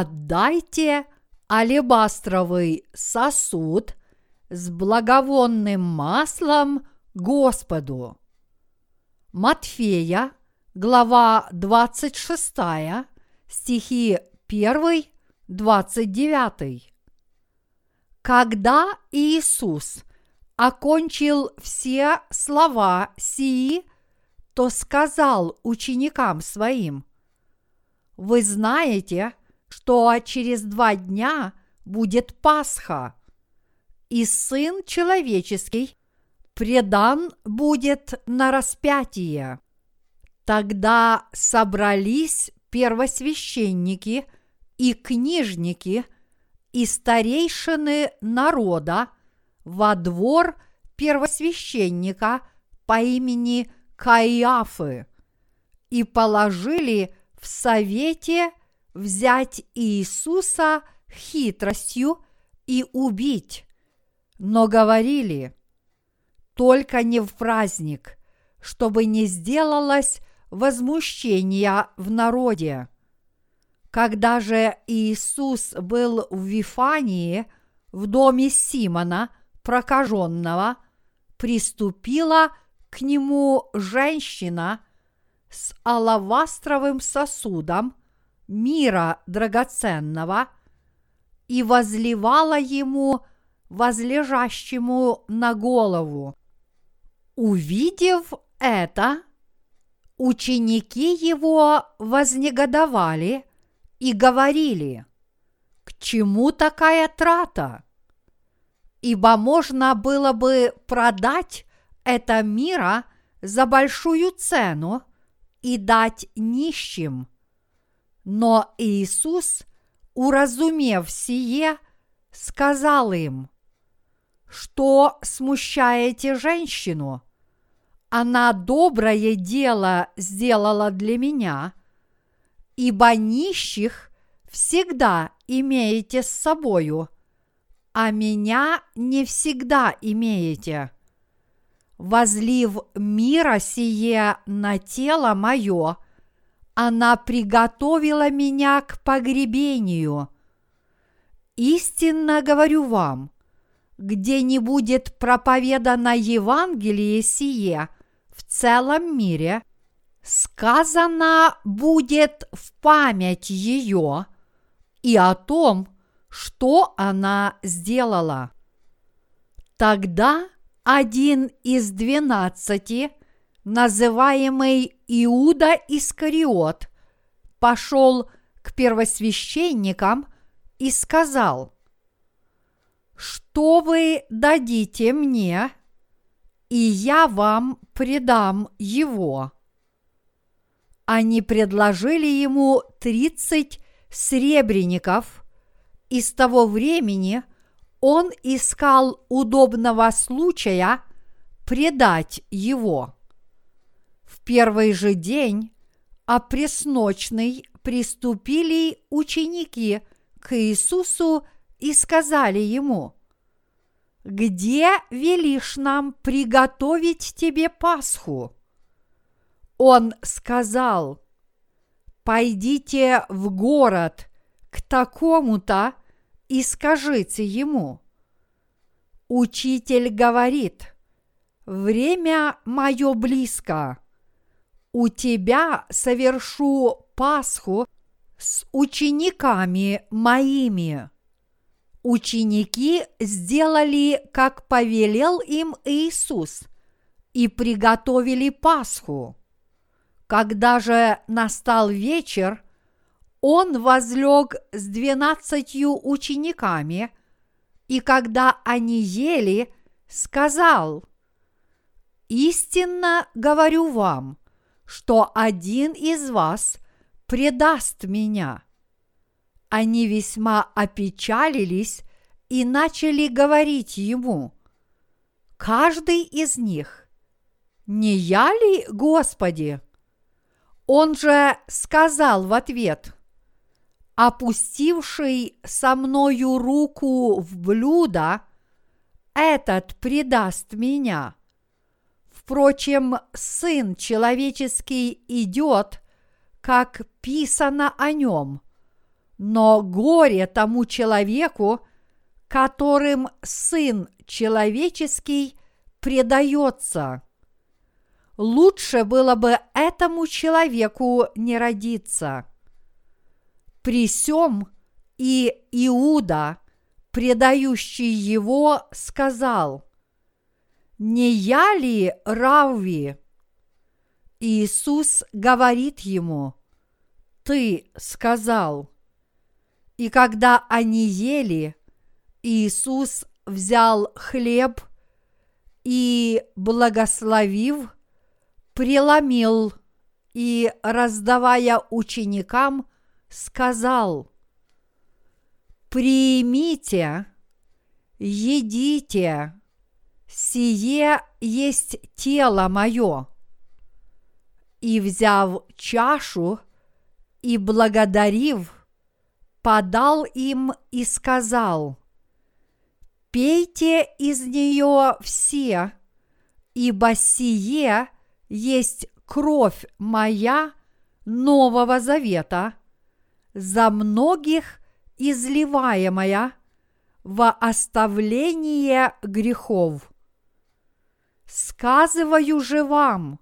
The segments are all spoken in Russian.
отдайте алебастровый сосуд с благовонным маслом Господу. Матфея, глава 26, стихи 1, 29. Когда Иисус окончил все слова сии, то сказал ученикам своим, «Вы знаете, что через два дня будет Пасха, и Сын Человеческий предан будет на распятие. Тогда собрались первосвященники и книжники и старейшины народа во двор первосвященника по имени Каиафы и положили в совете взять Иисуса хитростью и убить, но говорили, только не в праздник, чтобы не сделалось возмущения в народе. Когда же Иисус был в Вифании, в доме Симона, прокаженного, приступила к нему женщина с алавастровым сосудом мира драгоценного и возливала ему возлежащему на голову. Увидев это, ученики его вознегодовали и говорили, к чему такая трата? Ибо можно было бы продать это мира за большую цену и дать нищим. Но Иисус, уразумев сие, сказал им, что смущаете женщину? Она доброе дело сделала для меня, ибо нищих всегда имеете с собою, а меня не всегда имеете. Возлив мира сие на тело мое, она приготовила меня к погребению. Истинно говорю вам, где не будет проповедано Евангелие сие в целом мире, сказано будет в память ее и о том, что она сделала. Тогда один из двенадцати, называемый Иуда Искариот, пошел к первосвященникам и сказал, «Что вы дадите мне, и я вам предам его?» Они предложили ему тридцать сребреников, и с того времени – он искал удобного случая предать его. Первый же день, а пресночный, приступили ученики к Иисусу и сказали ему, «Где велишь нам приготовить тебе Пасху?» Он сказал, «Пойдите в город к такому-то, и скажите ему, Учитель говорит, время мое близко, у тебя совершу Пасху с учениками моими. Ученики сделали, как повелел им Иисус, и приготовили Пасху. Когда же настал вечер, он возлег с двенадцатью учениками, и когда они ели, сказал, «Истинно говорю вам, что один из вас предаст меня». Они весьма опечалились и начали говорить ему, каждый из них, «Не я ли, Господи?» Он же сказал в ответ, опустивший со мною руку в блюдо, этот предаст меня. Впрочем, Сын Человеческий идет, как писано о нем, но горе тому человеку, которым Сын Человеческий предается. Лучше было бы этому человеку не родиться. При сем и Иуда, предающий его, сказал, «Не я ли Равви?» Иисус говорит ему, «Ты сказал». И когда они ели, Иисус взял хлеб и, благословив, преломил и, раздавая ученикам, сказал, «Примите, едите, сие есть тело мое». И, взяв чашу и благодарив, подал им и сказал, «Пейте из нее все, ибо сие есть кровь моя Нового Завета, за многих изливаемая во оставление грехов. Сказываю же вам,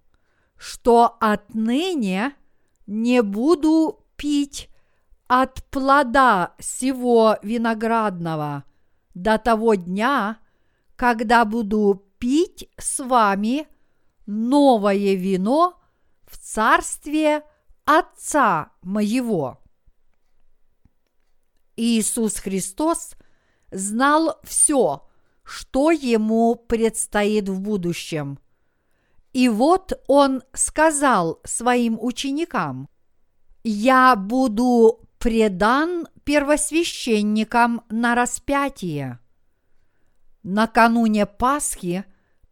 что отныне не буду пить от плода сего виноградного до того дня, когда буду пить с вами новое вино в царстве Отца моего. Иисус Христос знал все, что ему предстоит в будущем. И вот он сказал своим ученикам, «Я буду предан первосвященникам на распятие. Накануне Пасхи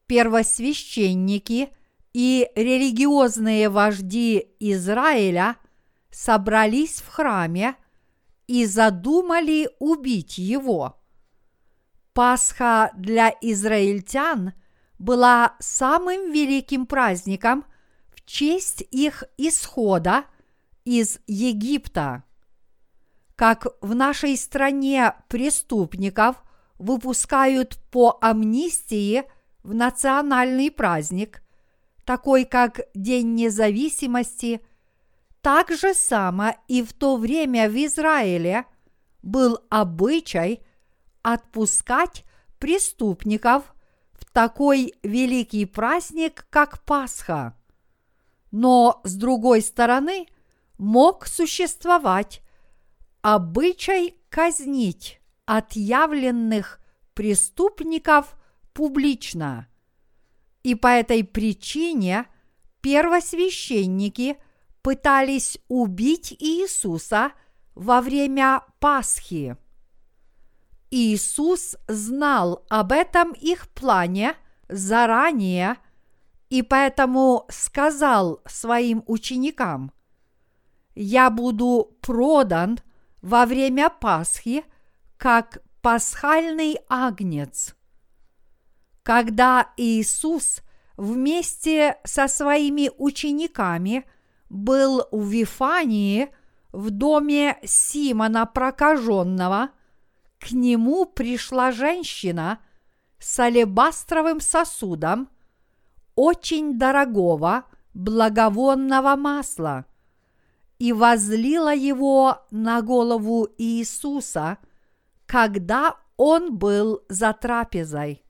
первосвященники и религиозные вожди Израиля собрались в храме и задумали убить его. Пасха для израильтян была самым великим праздником в честь их исхода из Египта. Как в нашей стране преступников выпускают по амнистии в национальный праздник, такой как День независимости, так же само и в то время в Израиле был обычай отпускать преступников в такой великий праздник, как Пасха. Но, с другой стороны, мог существовать обычай казнить отъявленных преступников публично. И по этой причине первосвященники пытались убить Иисуса во время Пасхи. Иисус знал об этом их плане заранее и поэтому сказал своим ученикам, «Я буду продан – во время Пасхи как пасхальный агнец. Когда Иисус вместе со своими учениками был в Вифании в доме Симона Прокаженного, к нему пришла женщина с алебастровым сосудом очень дорогого благовонного масла – и возлила его на голову Иисуса, когда он был за трапезой.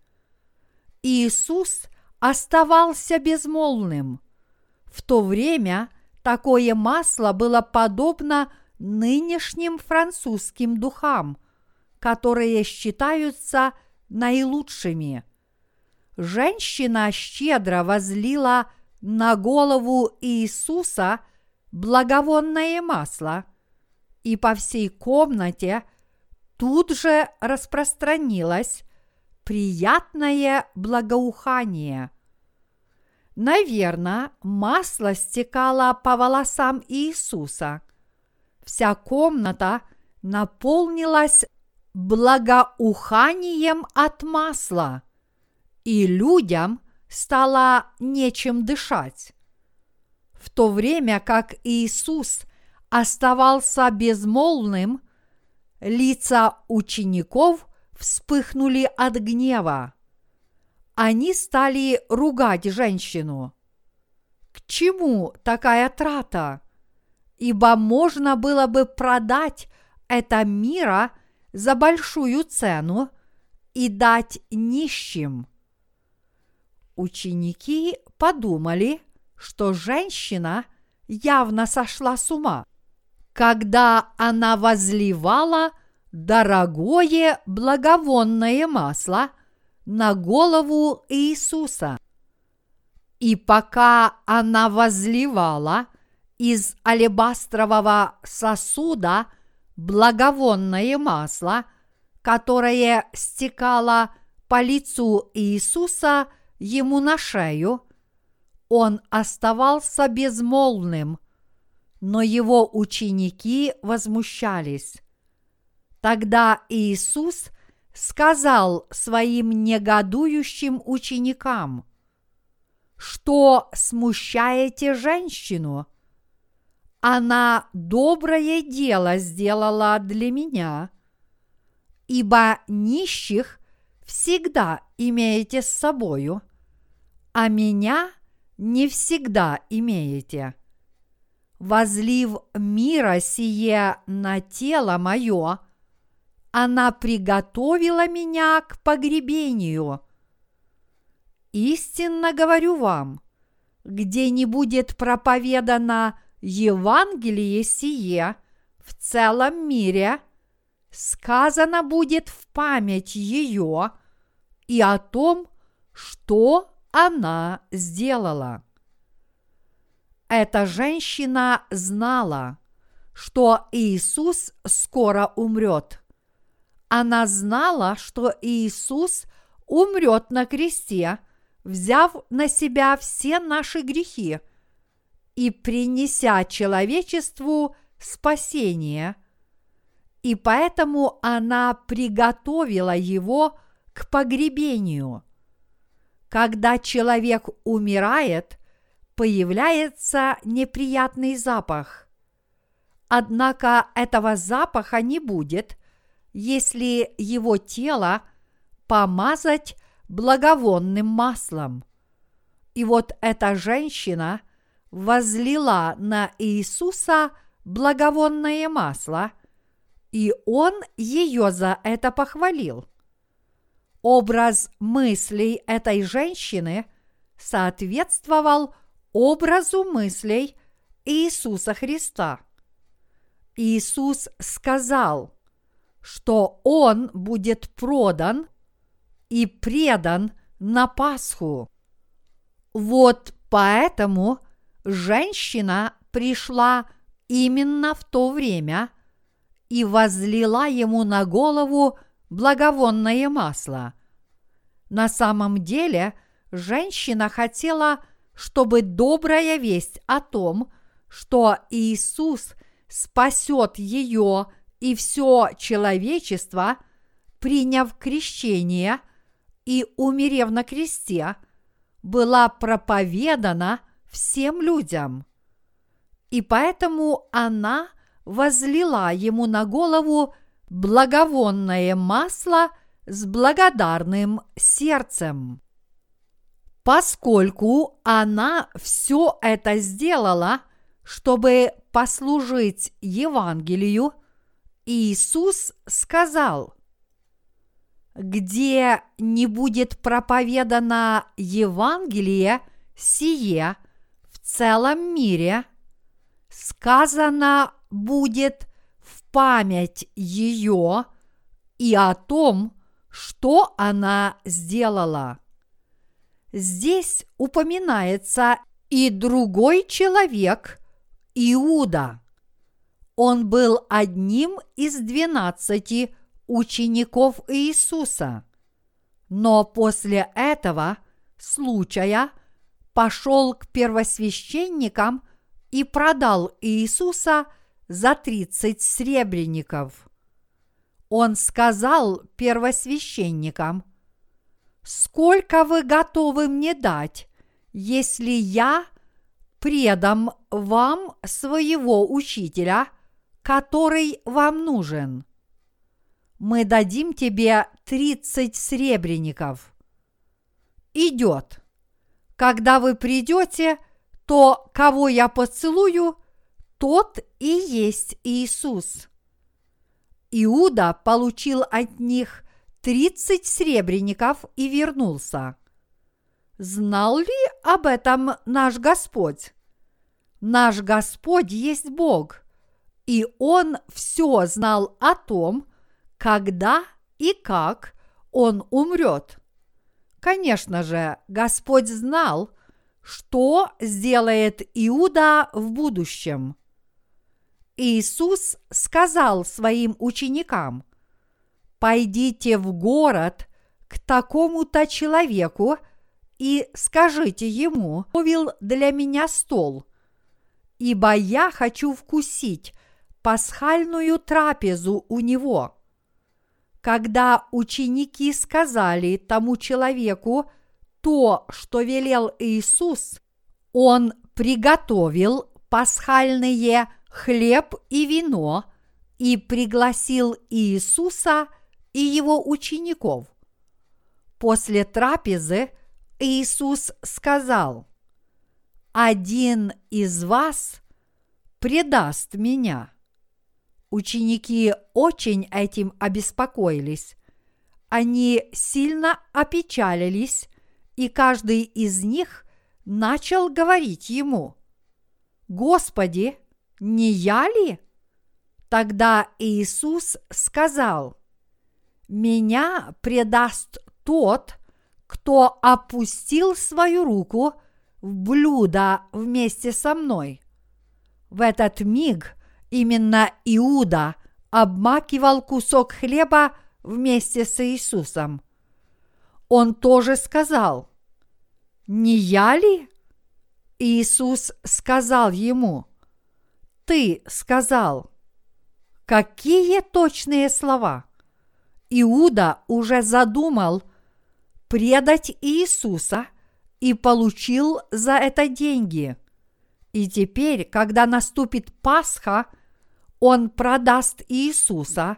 Иисус оставался безмолвным. В то время такое масло было подобно нынешним французским духам, которые считаются наилучшими. Женщина щедро возлила на голову Иисуса – благовонное масло, и по всей комнате тут же распространилось приятное благоухание. Наверное, масло стекало по волосам Иисуса. Вся комната наполнилась благоуханием от масла, и людям стало нечем дышать в то время как Иисус оставался безмолвным, лица учеников вспыхнули от гнева. Они стали ругать женщину. К чему такая трата? Ибо можно было бы продать это мира за большую цену и дать нищим. Ученики подумали, что женщина явно сошла с ума, когда она возливала дорогое благовонное масло на голову Иисуса. И пока она возливала из алебастрового сосуда благовонное масло, которое стекало по лицу Иисуса ему на шею, он оставался безмолвным, но его ученики возмущались. Тогда Иисус сказал своим негодующим ученикам, что смущаете женщину? Она доброе дело сделала для меня, ибо нищих всегда имеете с собою, а меня не всегда имеете. Возлив мира сие на тело мое, она приготовила меня к погребению. Истинно говорю вам, где не будет проповедано Евангелие сие в целом мире, сказано будет в память ее и о том, что она сделала. Эта женщина знала, что Иисус скоро умрет. Она знала, что Иисус умрет на кресте – взяв на себя все наши грехи и принеся человечеству спасение, и поэтому она приготовила его к погребению. Когда человек умирает, появляется неприятный запах. Однако этого запаха не будет, если его тело помазать благовонным маслом. И вот эта женщина возлила на Иисуса благовонное масло, и он ее за это похвалил. Образ мыслей этой женщины соответствовал образу мыслей Иисуса Христа. Иисус сказал, что Он будет продан и предан на Пасху. Вот поэтому женщина пришла именно в то время и возлила ему на голову благовонное масло. На самом деле женщина хотела, чтобы добрая весть о том, что Иисус спасет ее и все человечество, приняв крещение – и, умерев на кресте, была проповедана всем людям. И поэтому она возлила ему на голову благовонное масло с благодарным сердцем. Поскольку она все это сделала, чтобы послужить Евангелию, Иисус сказал – где не будет проповедано Евангелие сие целом мире, сказано будет в память ее и о том, что она сделала. Здесь упоминается и другой человек, Иуда. Он был одним из двенадцати учеников Иисуса. Но после этого случая пошел к первосвященникам и продал Иисуса за тридцать сребреников. Он сказал первосвященникам, «Сколько вы готовы мне дать, если я предам вам своего учителя, который вам нужен. Мы дадим тебе тридцать сребреников. Идет. Когда вы придете, то кого я поцелую, тот и есть Иисус. Иуда получил от них тридцать сребреников и вернулся. Знал ли об этом наш Господь? Наш Господь есть Бог, и Он все знал о том, когда и как Он умрет. Конечно же, Господь знал, что сделает Иуда в будущем. Иисус сказал своим ученикам, «Пойдите в город к такому-то человеку и скажите ему, «Повел для меня стол, ибо я хочу вкусить пасхальную трапезу у него». Когда ученики сказали тому человеку то, что велел Иисус, он приготовил пасхальные хлеб и вино и пригласил Иисуса и его учеников. После трапезы Иисус сказал, «Один из вас предаст меня». Ученики очень этим обеспокоились. Они сильно опечалились, и каждый из них начал говорить ему, «Господи, не я ли?» Тогда Иисус сказал, «Меня предаст тот, кто опустил свою руку в блюдо вместе со мной». В этот миг именно Иуда обмакивал кусок хлеба вместе с Иисусом. Он тоже сказал, «Не я ли?» Иисус сказал ему – ты сказал. Какие точные слова? Иуда уже задумал предать Иисуса и получил за это деньги. И теперь, когда наступит Пасха, он продаст Иисуса,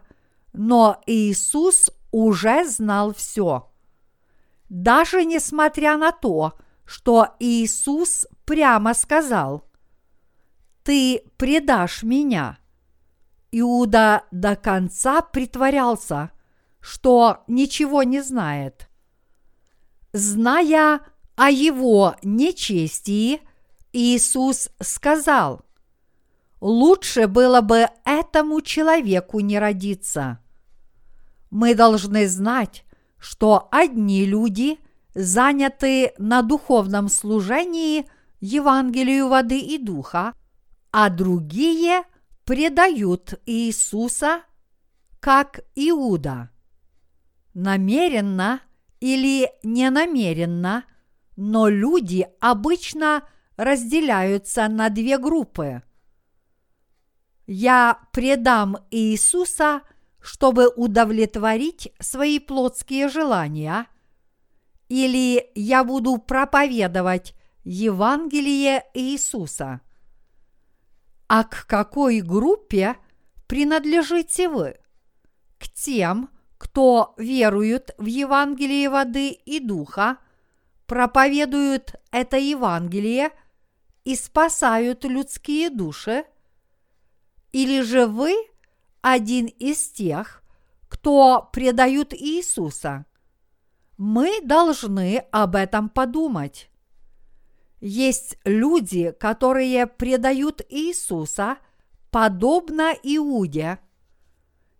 но Иисус уже знал все. Даже несмотря на то, что Иисус прямо сказал – ты предашь меня. Иуда до конца притворялся, что ничего не знает. Зная о его нечестии, Иисус сказал, лучше было бы этому человеку не родиться. Мы должны знать, что одни люди заняты на духовном служении Евангелию воды и духа, а другие предают Иисуса, как Иуда. Намеренно или ненамеренно, но люди обычно разделяются на две группы. Я предам Иисуса, чтобы удовлетворить свои плотские желания, или я буду проповедовать Евангелие Иисуса – а к какой группе принадлежите вы? К тем, кто верует в Евангелие воды и духа, проповедуют это Евангелие и спасают людские души? Или же вы один из тех, кто предают Иисуса? Мы должны об этом подумать. Есть люди, которые предают Иисуса подобно Иуде.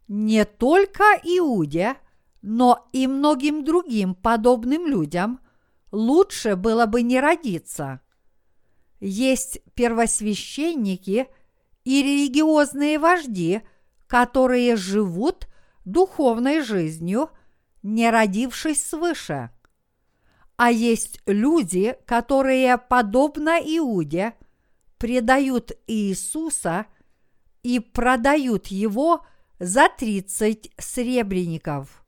Не только Иуде, но и многим другим подобным людям лучше было бы не родиться. Есть первосвященники и религиозные вожди, которые живут духовной жизнью, не родившись свыше – а есть люди, которые, подобно Иуде, предают Иисуса и продают его за тридцать сребреников.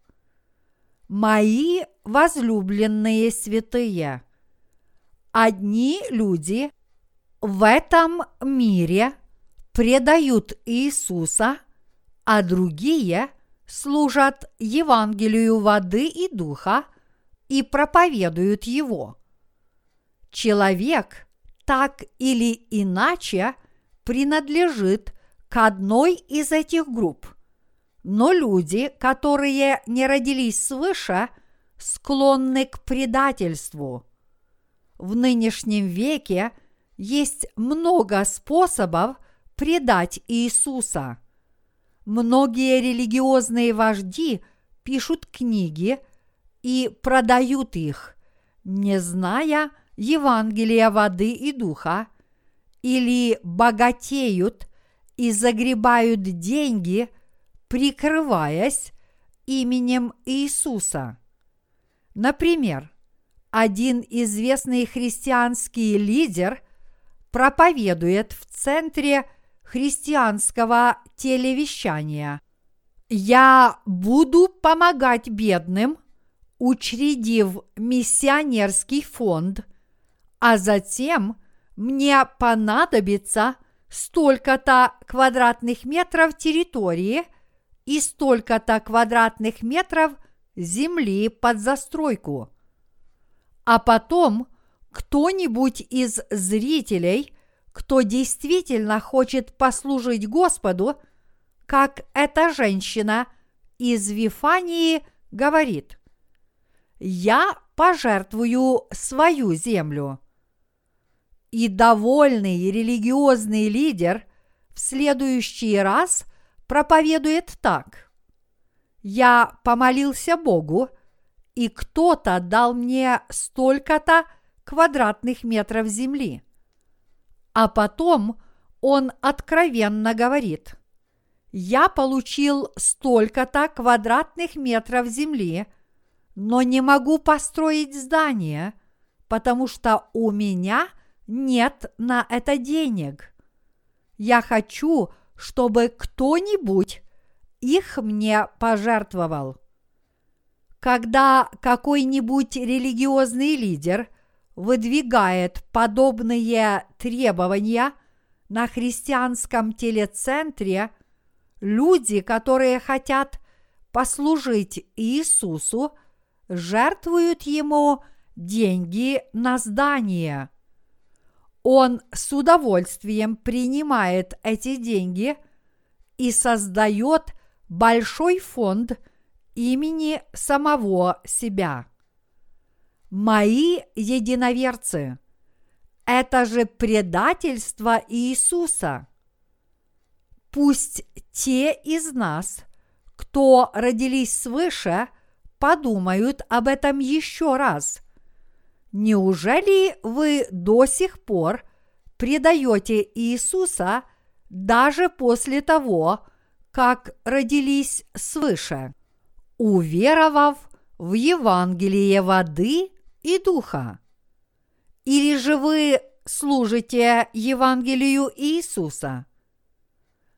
Мои возлюбленные святые, одни люди в этом мире предают Иисуса, а другие служат Евангелию воды и духа и проповедуют его. Человек так или иначе принадлежит к одной из этих групп, но люди, которые не родились свыше, склонны к предательству. В нынешнем веке есть много способов предать Иисуса. Многие религиозные вожди пишут книги и продают их, не зная Евангелия воды и духа, или богатеют и загребают деньги, прикрываясь именем Иисуса. Например, один известный христианский лидер проповедует в центре христианского телевещания. Я буду помогать бедным, учредив миссионерский фонд, а затем мне понадобится столько-то квадратных метров территории и столько-то квадратных метров земли под застройку а потом кто-нибудь из зрителей, кто действительно хочет послужить Господу, как эта женщина из Вифании говорит, «Я пожертвую свою землю». И довольный религиозный лидер в следующий раз проповедует так. «Я помолился Богу, и кто-то дал мне столько-то квадратных метров земли. А потом он откровенно говорит, я получил столько-то квадратных метров земли, но не могу построить здание, потому что у меня нет на это денег. Я хочу, чтобы кто-нибудь их мне пожертвовал. Когда какой-нибудь религиозный лидер выдвигает подобные требования на христианском телецентре, люди, которые хотят послужить Иисусу, жертвуют ему деньги на здание. Он с удовольствием принимает эти деньги и создает большой фонд – имени самого себя. Мои единоверцы, это же предательство Иисуса. Пусть те из нас, кто родились свыше, подумают об этом еще раз. Неужели вы до сих пор предаете Иисуса даже после того, как родились свыше? уверовав в Евангелие воды и духа? Или же вы служите Евангелию Иисуса?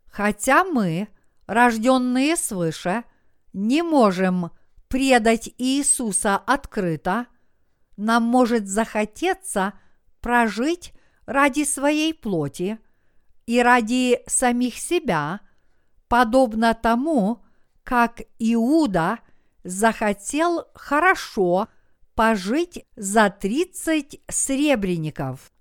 Хотя мы, рожденные свыше, не можем предать Иисуса открыто, нам может захотеться прожить ради своей плоти и ради самих себя, подобно тому, как Иуда захотел хорошо пожить за 30 сребреников.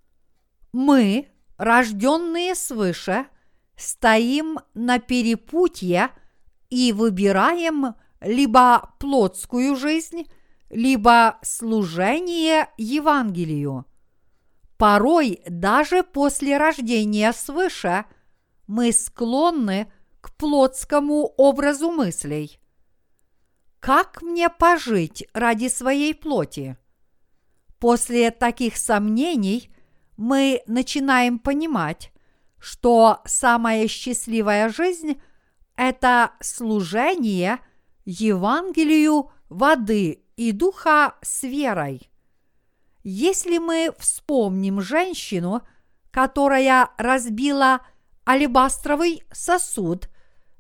Мы, рожденные свыше, стоим на перепутье и выбираем либо плотскую жизнь, либо служение Евангелию. Порой даже после рождения свыше мы склонны к плотскому образу мыслей. Как мне пожить ради своей плоти? После таких сомнений мы начинаем понимать, что самая счастливая жизнь – это служение Евангелию воды и духа с верой. Если мы вспомним женщину, которая разбила алебастровый сосуд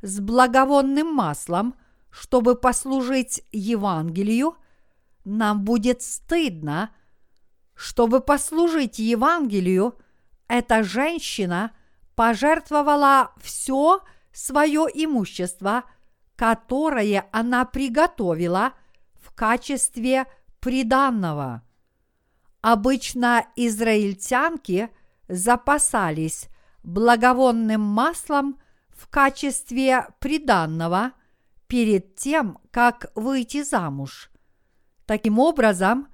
с благовонным маслом, чтобы послужить Евангелию, нам будет стыдно, чтобы послужить Евангелию, эта женщина пожертвовала все свое имущество, которое она приготовила в качестве приданного. Обычно израильтянки запасались благовонным маслом в качестве приданного перед тем, как выйти замуж. Таким образом,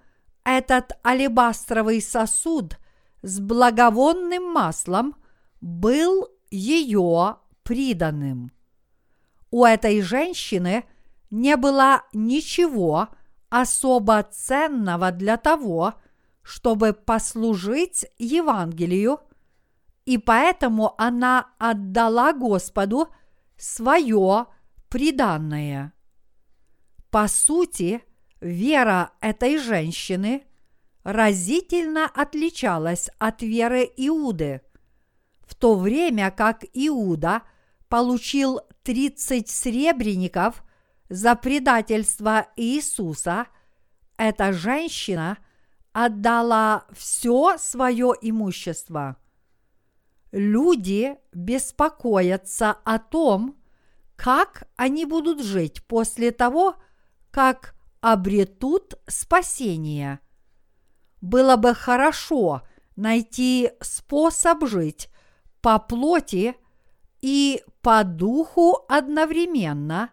этот алебастровый сосуд с благовонным маслом был ее приданным. У этой женщины не было ничего особо ценного для того, чтобы послужить Евангелию, и поэтому она отдала Господу свое приданное. По сути, вера этой женщины разительно отличалась от веры Иуды, в то время как Иуда получил 30 сребреников за предательство Иисуса, эта женщина отдала все свое имущество. Люди беспокоятся о том, как они будут жить после того, как обретут спасение. Было бы хорошо найти способ жить по плоти и по духу одновременно,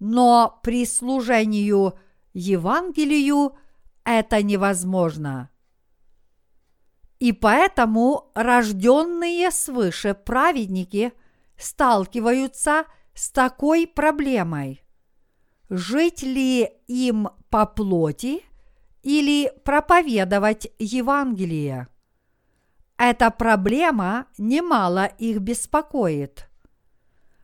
но при служению Евангелию это невозможно. И поэтому рожденные свыше праведники сталкиваются с такой проблемой жить ли им по плоти или проповедовать Евангелие. Эта проблема немало их беспокоит.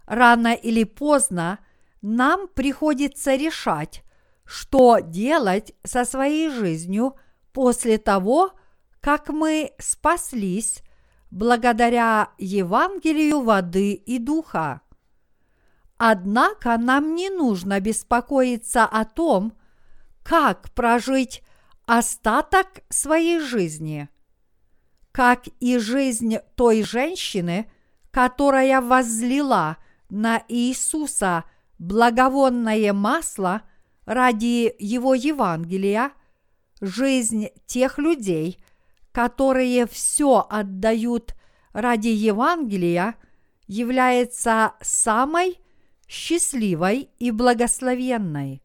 Рано или поздно нам приходится решать, что делать со своей жизнью после того, как мы спаслись благодаря Евангелию воды и духа. Однако нам не нужно беспокоиться о том, как прожить остаток своей жизни. Как и жизнь той женщины, которая возлила на Иисуса благовонное масло ради Его Евангелия, жизнь тех людей, которые все отдают ради Евангелия, является самой счастливой и благословенной.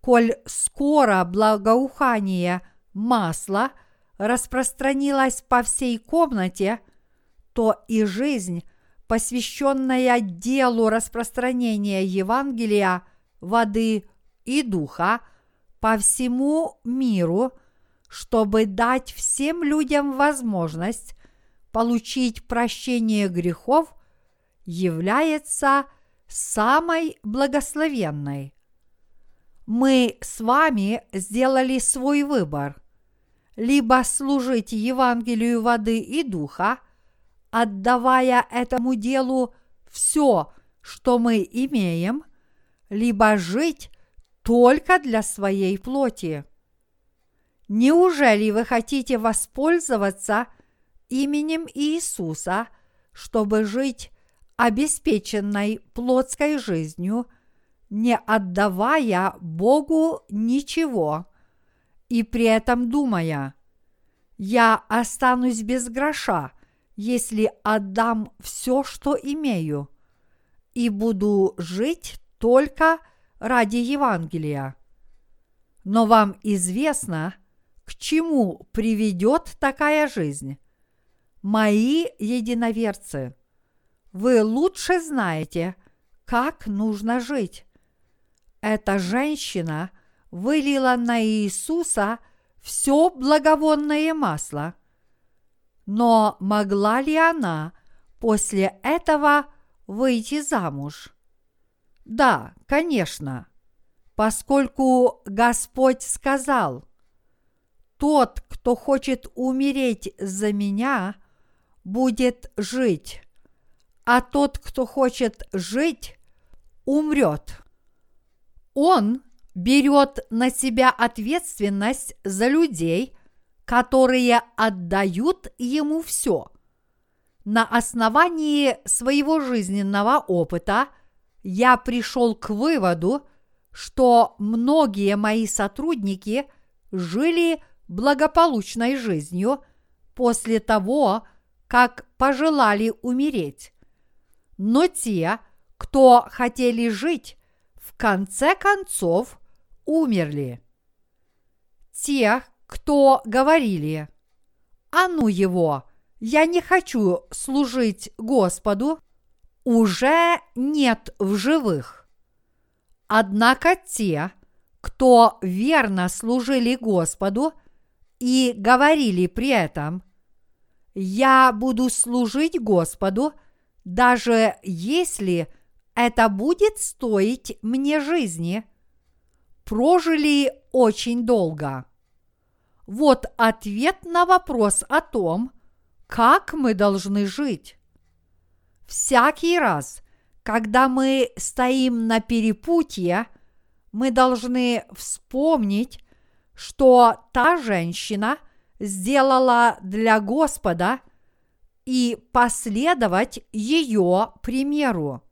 Коль скоро благоухание масла распространилось по всей комнате, то и жизнь, посвященная делу распространения Евангелия, воды и духа по всему миру, чтобы дать всем людям возможность получить прощение грехов, является – самой благословенной. Мы с вами сделали свой выбор – либо служить Евангелию воды и духа, отдавая этому делу все, что мы имеем, либо жить только для своей плоти. Неужели вы хотите воспользоваться именем Иисуса, чтобы жить обеспеченной плотской жизнью, не отдавая Богу ничего, и при этом думая, я останусь без гроша, если отдам все, что имею, и буду жить только ради Евангелия. Но вам известно, к чему приведет такая жизнь. Мои единоверцы – вы лучше знаете, как нужно жить. Эта женщина вылила на Иисуса все благовонное масло. Но могла ли она после этого выйти замуж? Да, конечно, поскольку Господь сказал, «Тот, кто хочет умереть за меня, будет жить» а тот, кто хочет жить, умрет. Он берет на себя ответственность за людей, которые отдают ему все. На основании своего жизненного опыта я пришел к выводу, что многие мои сотрудники жили благополучной жизнью после того, как пожелали умереть. Но те, кто хотели жить, в конце концов умерли. Те, кто говорили, а ну его, я не хочу служить Господу, уже нет в живых. Однако те, кто верно служили Господу и говорили при этом, я буду служить Господу, даже если это будет стоить мне жизни, прожили очень долго. Вот ответ на вопрос о том, как мы должны жить. Всякий раз, когда мы стоим на перепутье, мы должны вспомнить, что та женщина сделала для Господа и последовать ее примеру.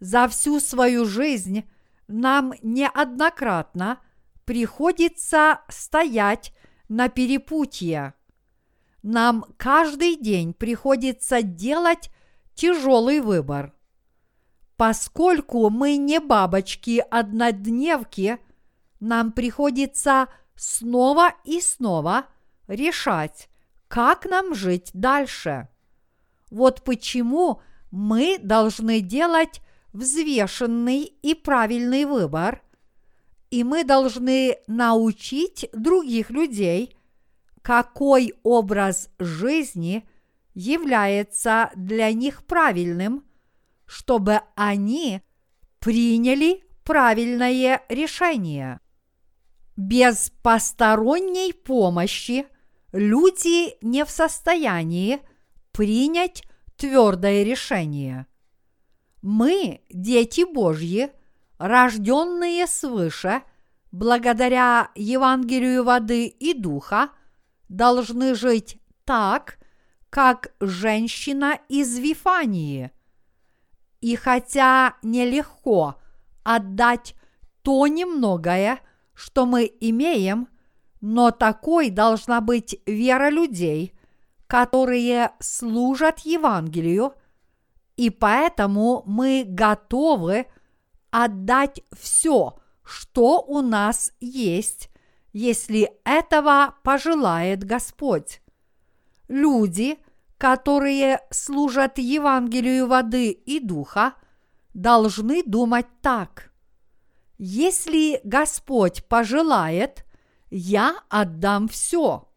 За всю свою жизнь нам неоднократно приходится стоять на перепутье. Нам каждый день приходится делать тяжелый выбор. Поскольку мы не бабочки-однодневки, нам приходится снова и снова решать, как нам жить дальше. Вот почему мы должны делать взвешенный и правильный выбор, и мы должны научить других людей, какой образ жизни является для них правильным, чтобы они приняли правильное решение. Без посторонней помощи люди не в состоянии принять твердое решение. Мы, дети Божьи, рожденные свыше, благодаря Евангелию воды и духа, должны жить так, как женщина из Вифании. И хотя нелегко отдать то немногое, что мы имеем, но такой должна быть вера людей, которые служат Евангелию – и поэтому мы готовы отдать все, что у нас есть, если этого пожелает Господь. Люди, которые служат Евангелию воды и духа, должны думать так. Если Господь пожелает, я отдам все.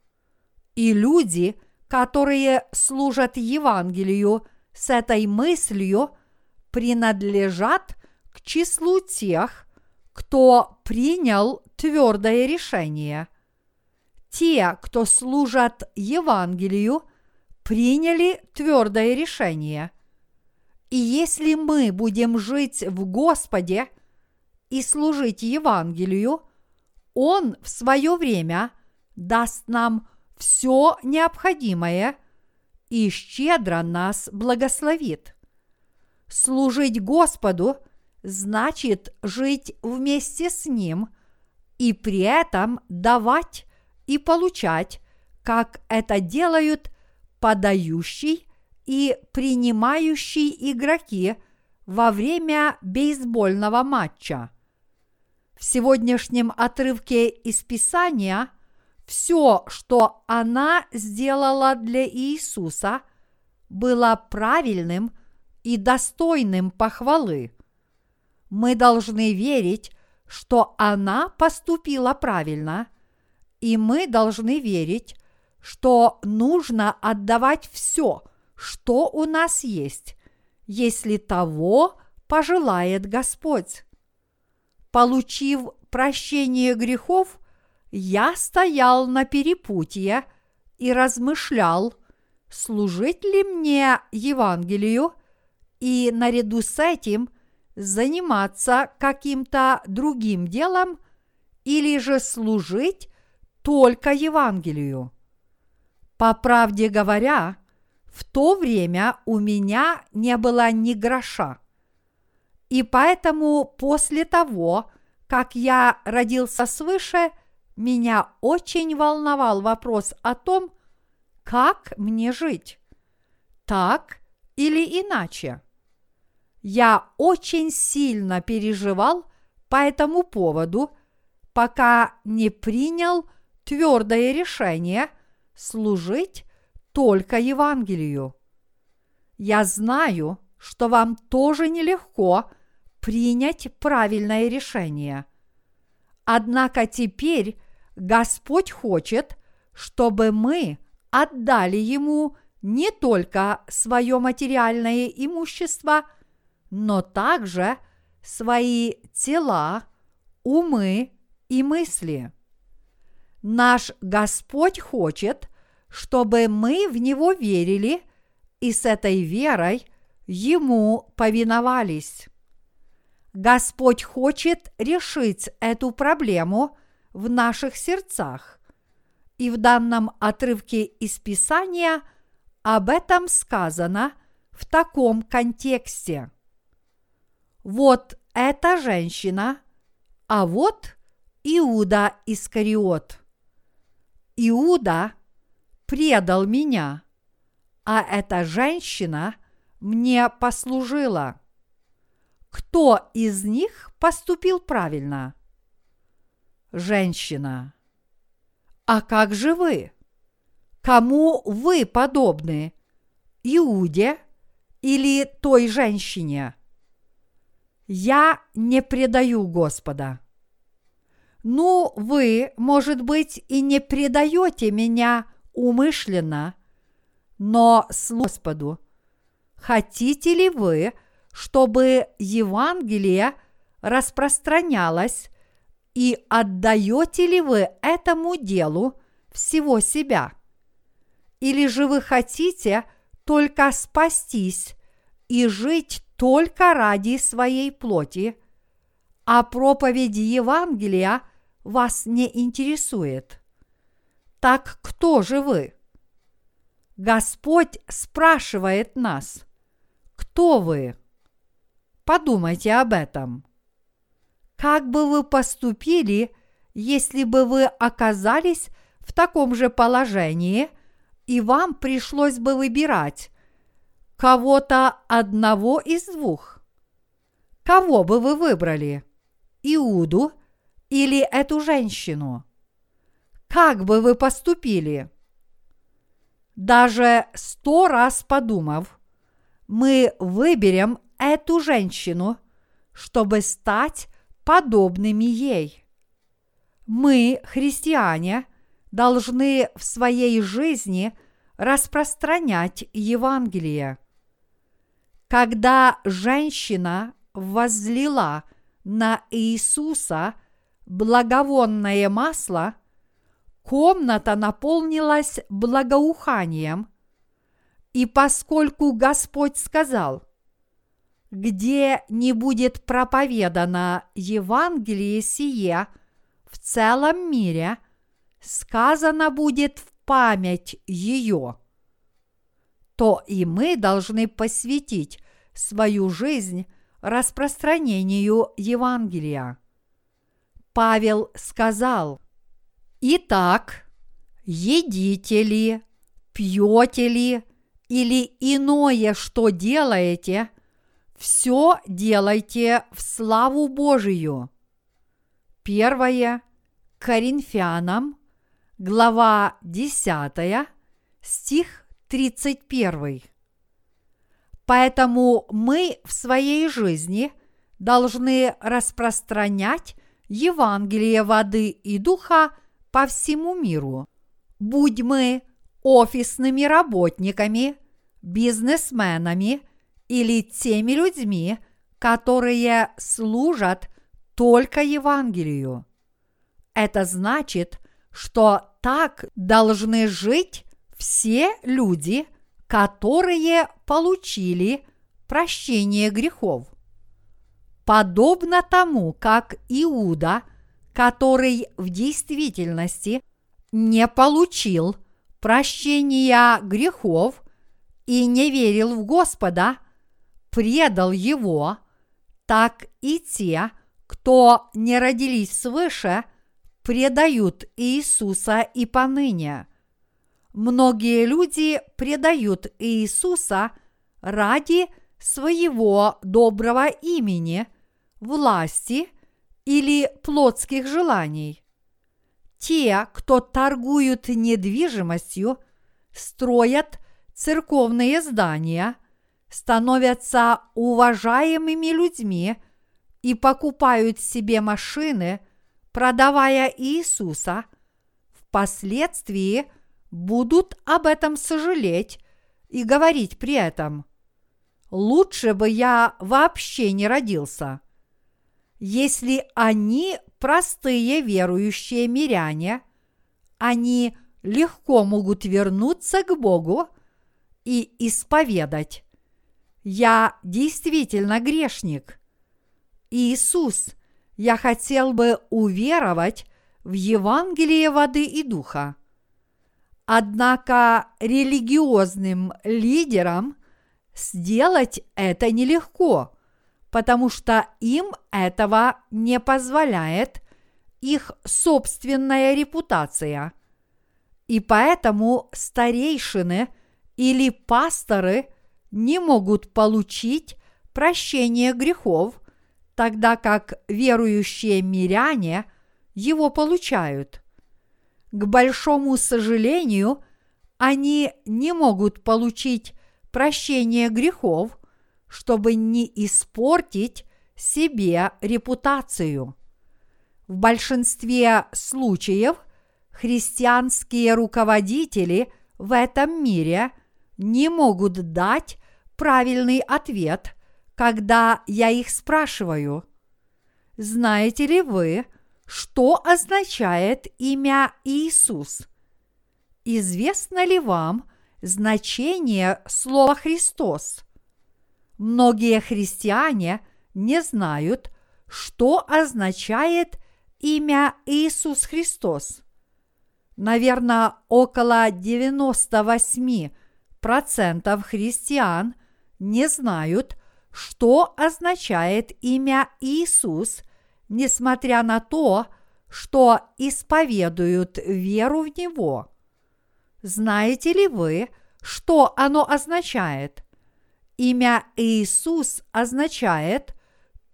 И люди, которые служат Евангелию с этой мыслью принадлежат к числу тех, кто принял твердое решение. Те, кто служат Евангелию, приняли твердое решение. И если мы будем жить в Господе и служить Евангелию, Он в свое время даст нам все необходимое – и щедро нас благословит. Служить Господу значит жить вместе с Ним и при этом давать и получать, как это делают подающий и принимающий игроки во время бейсбольного матча. В сегодняшнем отрывке из Писания – все, что она сделала для Иисуса, было правильным и достойным похвалы. Мы должны верить, что она поступила правильно, и мы должны верить, что нужно отдавать все, что у нас есть, если того пожелает Господь. Получив прощение грехов – я стоял на перепутье и размышлял, служить ли мне Евангелию и наряду с этим заниматься каким-то другим делом или же служить только Евангелию. По правде говоря, в то время у меня не было ни гроша. И поэтому после того, как я родился свыше, меня очень волновал вопрос о том, как мне жить. Так или иначе. Я очень сильно переживал по этому поводу, пока не принял твердое решение служить только Евангелию. Я знаю, что вам тоже нелегко принять правильное решение. Однако теперь Господь хочет, чтобы мы отдали Ему не только свое материальное имущество, но также свои тела, умы и мысли. Наш Господь хочет, чтобы мы в Него верили и с этой верой Ему повиновались. Господь хочет решить эту проблему в наших сердцах. И в данном отрывке из Писания об этом сказано в таком контексте. Вот эта женщина, а вот Иуда Искариот. Иуда предал меня, а эта женщина мне послужила. Кто из них поступил правильно? Женщина. А как же вы? Кому вы подобны? Иуде или той женщине? Я не предаю Господа. Ну, вы, может быть, и не предаете меня умышленно, но с Господу. Хотите ли вы, чтобы Евангелие распространялось, и отдаете ли вы этому делу всего себя? Или же вы хотите только спастись и жить только ради своей плоти, а проповедь Евангелия вас не интересует? Так кто же вы? Господь спрашивает нас, кто вы? Подумайте об этом. Как бы вы поступили, если бы вы оказались в таком же положении, и вам пришлось бы выбирать кого-то одного из двух? Кого бы вы выбрали? Иуду или эту женщину? Как бы вы поступили? Даже сто раз подумав, мы выберем эту женщину, чтобы стать подобными ей. Мы, христиане, должны в своей жизни распространять Евангелие. Когда женщина возлила на Иисуса благовонное масло, комната наполнилась благоуханием, и поскольку Господь сказал, где не будет проповедано Евангелие сие в целом мире, сказано будет в память ее, то и мы должны посвятить свою жизнь распространению Евангелия. Павел сказал, «Итак, едите ли, пьете ли или иное, что делаете – все делайте в славу Божию. Первое Коринфянам, глава 10, стих 31. Поэтому мы в своей жизни должны распространять Евангелие воды и духа по всему миру. Будь мы офисными работниками, бизнесменами – или теми людьми, которые служат только Евангелию. Это значит, что так должны жить все люди, которые получили прощение грехов. Подобно тому, как Иуда, который в действительности не получил прощения грехов и не верил в Господа, предал Его, так и те, кто не родились свыше, предают Иисуса и поныне. Многие люди предают Иисуса ради своего доброго имени, власти или плотских желаний. Те, кто торгуют недвижимостью, строят церковные здания, становятся уважаемыми людьми и покупают себе машины, продавая Иисуса, впоследствии будут об этом сожалеть и говорить при этом – лучше бы я вообще не родился. Если они простые верующие миряне, они легко могут вернуться к Богу и исповедать. Я действительно грешник. Иисус, я хотел бы уверовать в Евангелие воды и духа. Однако религиозным лидерам сделать это нелегко, потому что им этого не позволяет их собственная репутация. И поэтому старейшины или пасторы не могут получить прощение грехов, тогда как верующие миряне его получают. К большому сожалению, они не могут получить прощение грехов, чтобы не испортить себе репутацию. В большинстве случаев христианские руководители в этом мире не могут дать правильный ответ, когда я их спрашиваю. Знаете ли вы, что означает имя Иисус? Известно ли вам, значение слова Христос. Многие христиане не знают, что означает имя Иисус Христос. Наверное, около 98% христиан не знают, что означает имя Иисус, несмотря на то, что исповедуют веру в Него. Знаете ли вы, что оно означает? Имя Иисус означает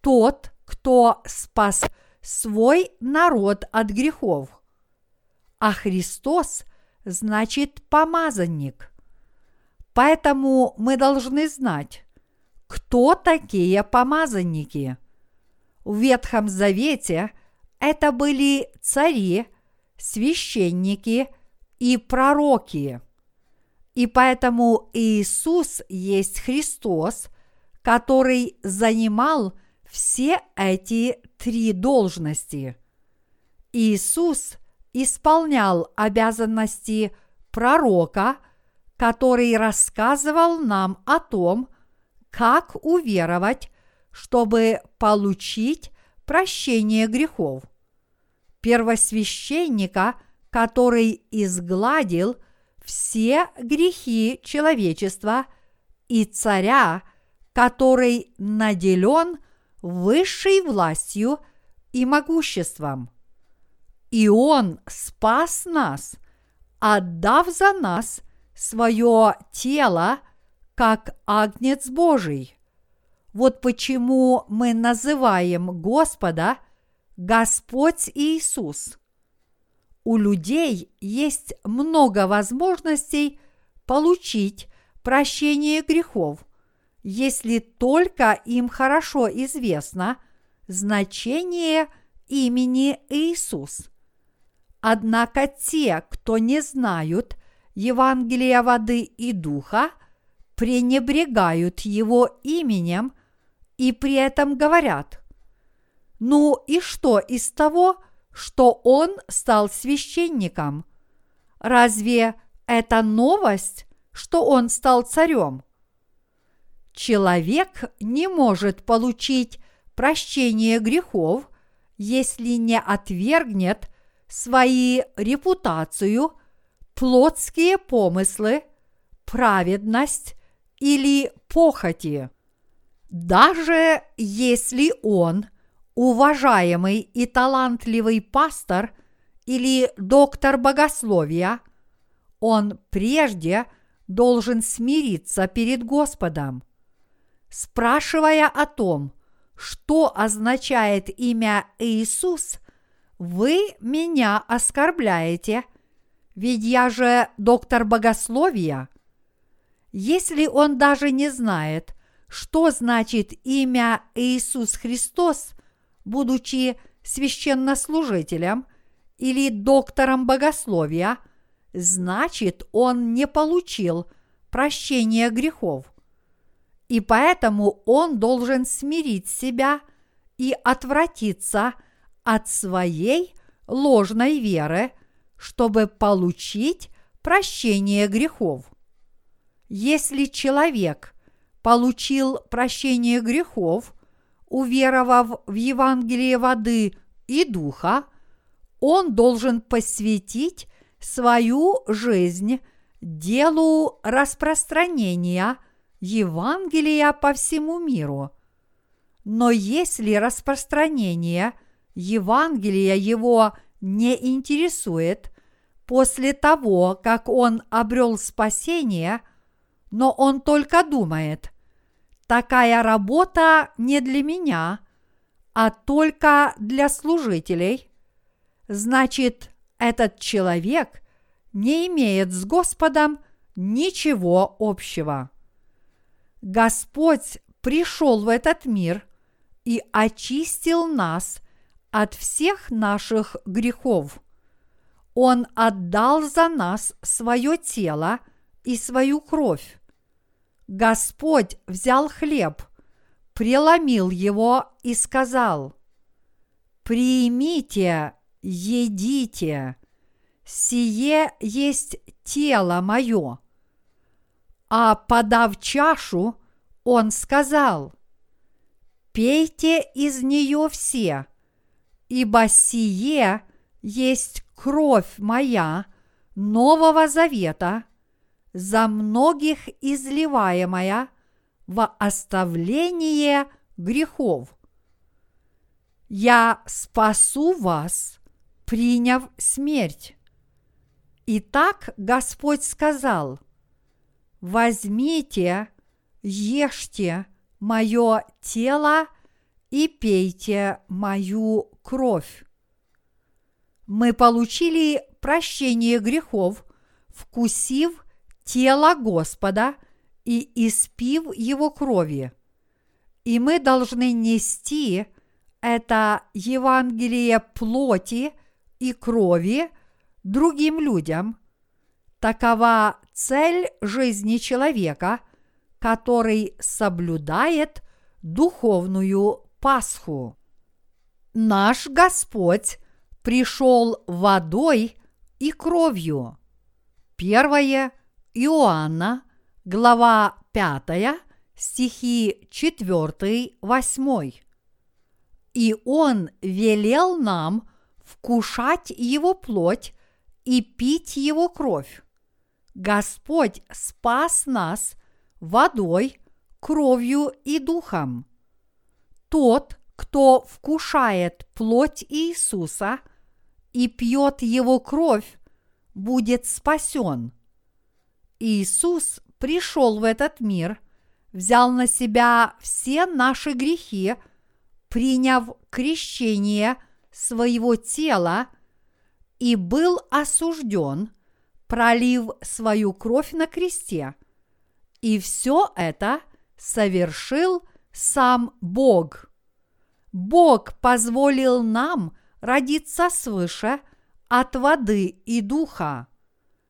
«тот, кто спас свой народ от грехов», а Христос значит «помазанник». Поэтому мы должны знать, кто такие помазанники. В Ветхом Завете это были цари, священники – и пророки. И поэтому Иисус есть Христос, который занимал все эти три должности. Иисус исполнял обязанности пророка, который рассказывал нам о том, как уверовать, чтобы получить прощение грехов. Первосвященника – который изгладил все грехи человечества, и царя, который наделен высшей властью и могуществом. И он спас нас, отдав за нас свое тело, как агнец Божий. Вот почему мы называем Господа Господь Иисус – у людей есть много возможностей получить прощение грехов, если только им хорошо известно значение имени Иисус. Однако те, кто не знают Евангелия воды и духа, пренебрегают его именем и при этом говорят, ну и что из того, что он стал священником. Разве это новость, что он стал царем? Человек не может получить прощение грехов, если не отвергнет свои репутацию, плотские помыслы, праведность или похоти. Даже если он уважаемый и талантливый пастор или доктор богословия, он прежде должен смириться перед Господом. Спрашивая о том, что означает имя Иисус, вы меня оскорбляете, ведь я же доктор богословия. Если он даже не знает, что значит имя Иисус Христос, будучи священнослужителем или доктором богословия, значит, он не получил прощения грехов. И поэтому он должен смирить себя и отвратиться от своей ложной веры, чтобы получить прощение грехов. Если человек получил прощение грехов, уверовав в Евангелие воды и духа, он должен посвятить свою жизнь делу распространения Евангелия по всему миру. Но если распространение Евангелия его не интересует после того, как он обрел спасение, но он только думает, такая работа не для меня, а только для служителей, значит, этот человек не имеет с Господом ничего общего. Господь пришел в этот мир и очистил нас от всех наших грехов. Он отдал за нас свое тело и свою кровь. Господь взял хлеб, преломил его и сказал, «Примите, едите, сие есть тело мое». А подав чашу, он сказал, «Пейте из нее все, ибо сие есть кровь моя Нового Завета – за многих изливаемая во оставление грехов. Я спасу вас, приняв смерть. Итак, Господь сказал, возьмите, ешьте мое тело и пейте мою кровь. Мы получили прощение грехов, вкусив тело Господа и испив его крови. И мы должны нести это Евангелие плоти и крови другим людям. Такова цель жизни человека, который соблюдает духовную Пасху. Наш Господь пришел водой и кровью. Первое – Иоанна, глава 5, стихи 4-8. И Он велел нам вкушать Его плоть и пить Его кровь. Господь спас нас водой, кровью и духом. Тот, кто вкушает плоть Иисуса и пьет Его кровь, будет спасен – Иисус пришел в этот мир, взял на себя все наши грехи, приняв крещение своего тела и был осужден, пролив свою кровь на кресте. И все это совершил сам Бог. Бог позволил нам родиться свыше от воды и духа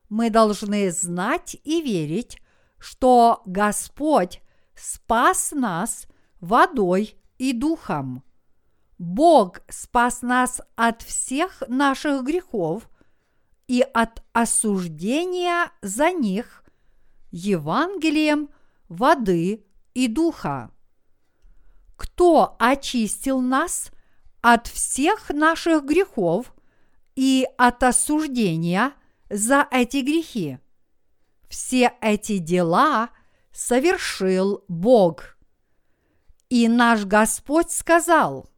мы должны знать и верить, что Господь спас нас водой и духом. Бог спас нас от всех наших грехов и от осуждения за них Евангелием воды и духа. Кто очистил нас от всех наших грехов и от осуждения за эти грехи. Все эти дела совершил Бог. И наш Господь сказал,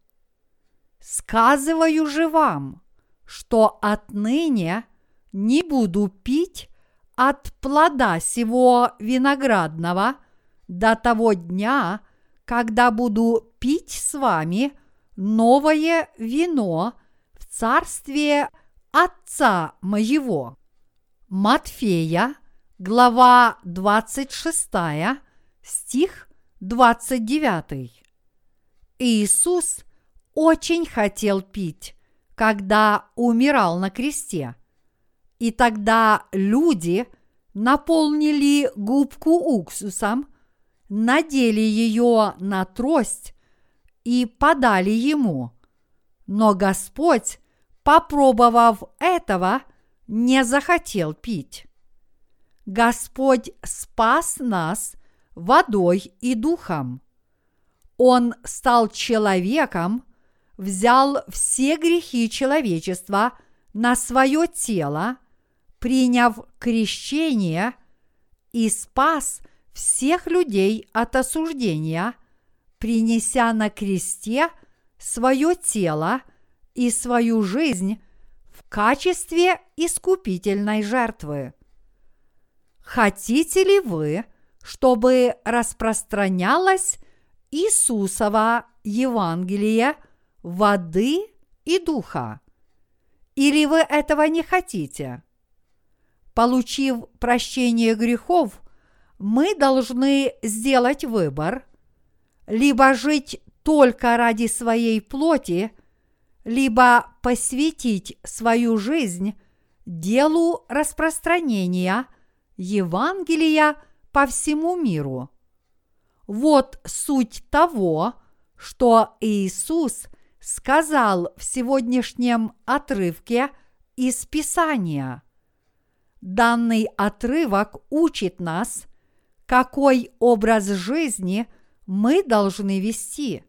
«Сказываю же вам, что отныне не буду пить от плода сего виноградного до того дня, когда буду пить с вами новое вино в царстве Отца моего. Матфея, глава 26, стих 29. Иисус очень хотел пить, когда умирал на кресте. И тогда люди наполнили губку уксусом, надели ее на трость и подали ему. Но Господь, попробовав этого, не захотел пить. Господь спас нас водой и духом. Он стал человеком, взял все грехи человечества на свое тело, приняв крещение и спас всех людей от осуждения, принеся на кресте свое тело и свою жизнь в качестве искупительной жертвы. Хотите ли вы, чтобы распространялось Иисусова Евангелие воды и духа? Или вы этого не хотите? Получив прощение грехов, мы должны сделать выбор – либо жить только ради своей плоти, либо посвятить свою жизнь делу распространения – Евангелия по всему миру. Вот суть того, что Иисус сказал в сегодняшнем отрывке из Писания. Данный отрывок учит нас, какой образ жизни мы должны вести.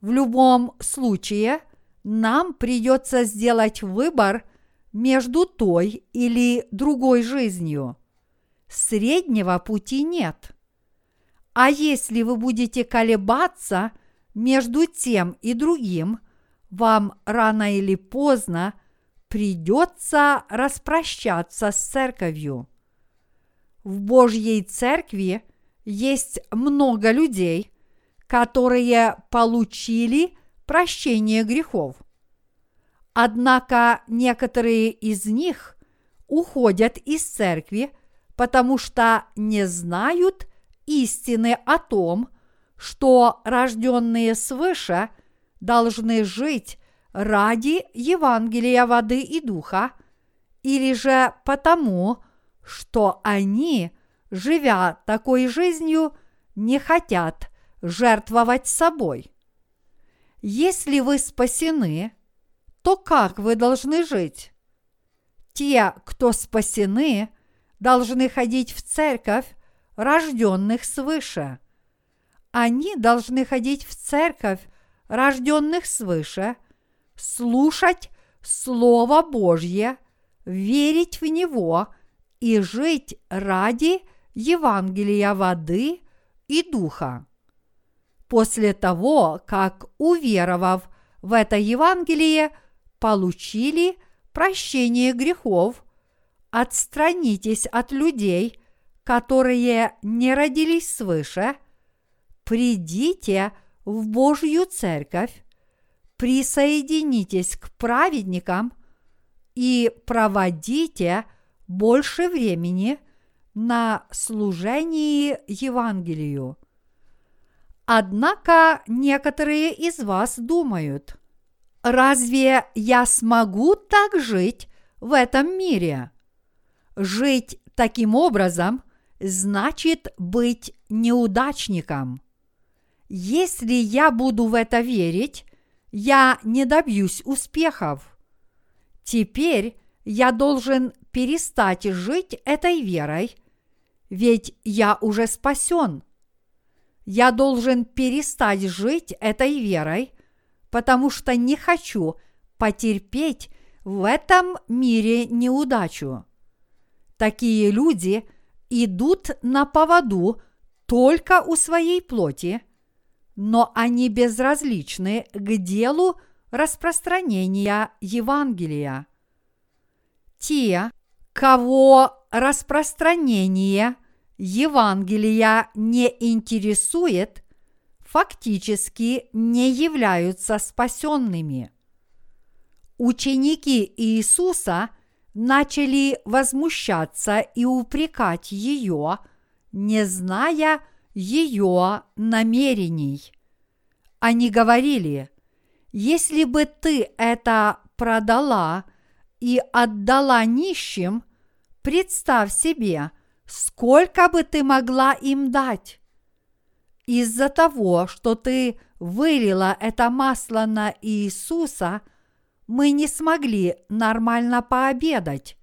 В любом случае, нам придется сделать выбор между той или другой жизнью. Среднего пути нет. А если вы будете колебаться между тем и другим, вам рано или поздно придется распрощаться с церковью. В Божьей церкви есть много людей, которые получили прощение грехов – Однако некоторые из них уходят из церкви, потому что не знают истины о том, что рожденные свыше должны жить ради Евангелия воды и духа, или же потому, что они, живя такой жизнью, не хотят жертвовать собой. Если вы спасены, то как вы должны жить? Те, кто спасены, должны ходить в церковь рожденных свыше. Они должны ходить в церковь рожденных свыше, слушать Слово Божье, верить в Него и жить ради Евангелия воды и духа. После того, как, уверовав в это Евангелие, получили прощение грехов, отстранитесь от людей, которые не родились свыше, придите в Божью церковь, присоединитесь к праведникам и проводите больше времени на служении Евангелию. Однако некоторые из вас думают, Разве я смогу так жить в этом мире? Жить таким образом значит быть неудачником. Если я буду в это верить, я не добьюсь успехов. Теперь я должен перестать жить этой верой, ведь я уже спасен. Я должен перестать жить этой верой, потому что не хочу потерпеть в этом мире неудачу. Такие люди идут на поводу только у своей плоти, но они безразличны к делу распространения Евангелия. Те, кого распространение Евангелия не интересует, фактически не являются спасенными. Ученики Иисуса начали возмущаться и упрекать ее, не зная ее намерений. Они говорили, если бы ты это продала и отдала нищим, представь себе, сколько бы ты могла им дать. Из-за того, что ты вылила это масло на Иисуса, мы не смогли нормально пообедать.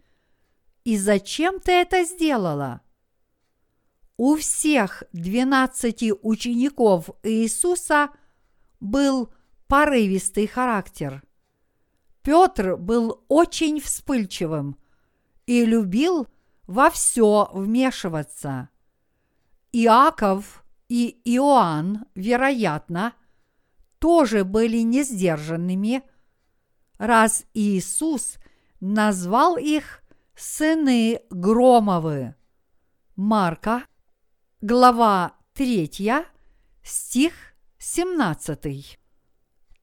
И зачем ты это сделала? У всех двенадцати учеников Иисуса был порывистый характер. Петр был очень вспыльчивым и любил во все вмешиваться. Иаков и Иоанн, вероятно, тоже были несдержанными, раз Иисус назвал их сыны Громовы. Марка, глава 3, стих 17.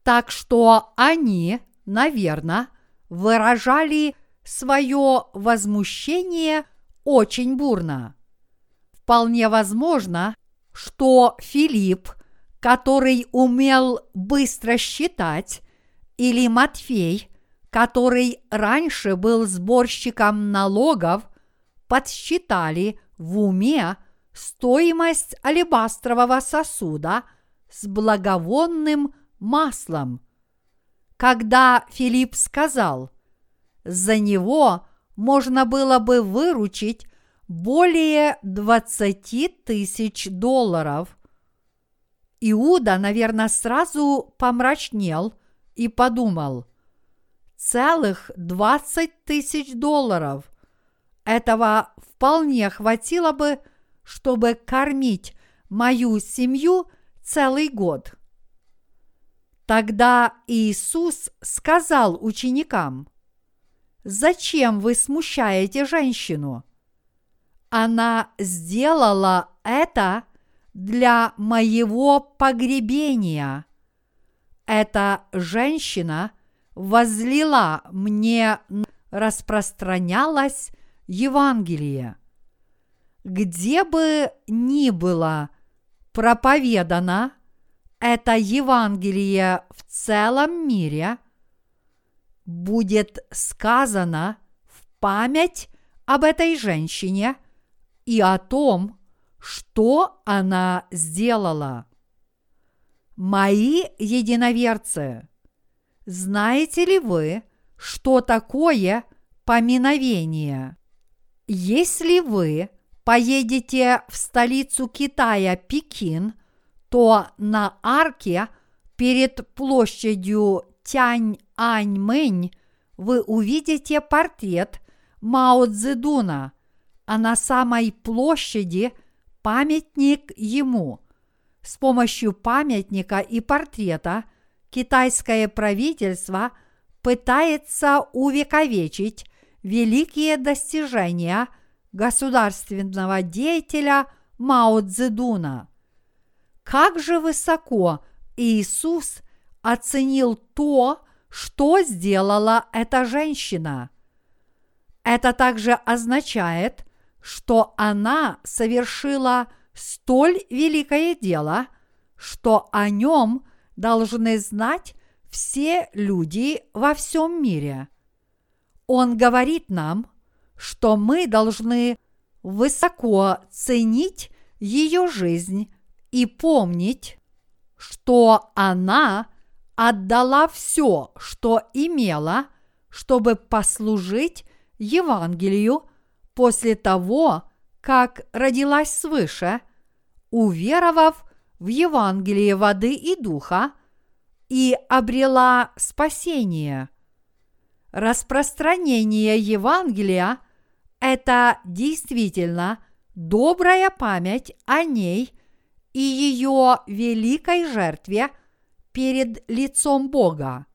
Так что они, наверное, выражали свое возмущение очень бурно. Вполне возможно, что Филипп, который умел быстро считать, или Матфей, который раньше был сборщиком налогов, подсчитали в уме стоимость алебастрового сосуда с благовонным маслом. Когда Филипп сказал, за него можно было бы выручить более 20 тысяч долларов. Иуда, наверное, сразу помрачнел и подумал, целых 20 тысяч долларов. Этого вполне хватило бы, чтобы кормить мою семью целый год. Тогда Иисус сказал ученикам, «Зачем вы смущаете женщину? Она сделала это для моего погребения. Эта женщина возлила мне распространялось Евангелие. Где бы ни было проповедано это Евангелие в целом мире, будет сказано в память об этой женщине и о том, что она сделала. Мои единоверцы, знаете ли вы, что такое поминовение? Если вы поедете в столицу Китая Пекин, то на арке перед площадью Тянь-Ань-Мэнь вы увидите портрет Мао Цзэдуна, а на самой площади памятник ему. С помощью памятника и портрета китайское правительство пытается увековечить великие достижения государственного деятеля Мао Цзэдуна. Как же высоко Иисус оценил то, что сделала эта женщина. Это также означает, что она совершила столь великое дело, что о нем должны знать все люди во всем мире. Он говорит нам, что мы должны высоко ценить ее жизнь и помнить, что она отдала все, что имела, чтобы послужить Евангелию после того, как родилась свыше, уверовав в Евангелие воды и духа и обрела спасение. распространение Евангелия – это действительно добрая память о ней и ее великой жертве перед лицом Бога.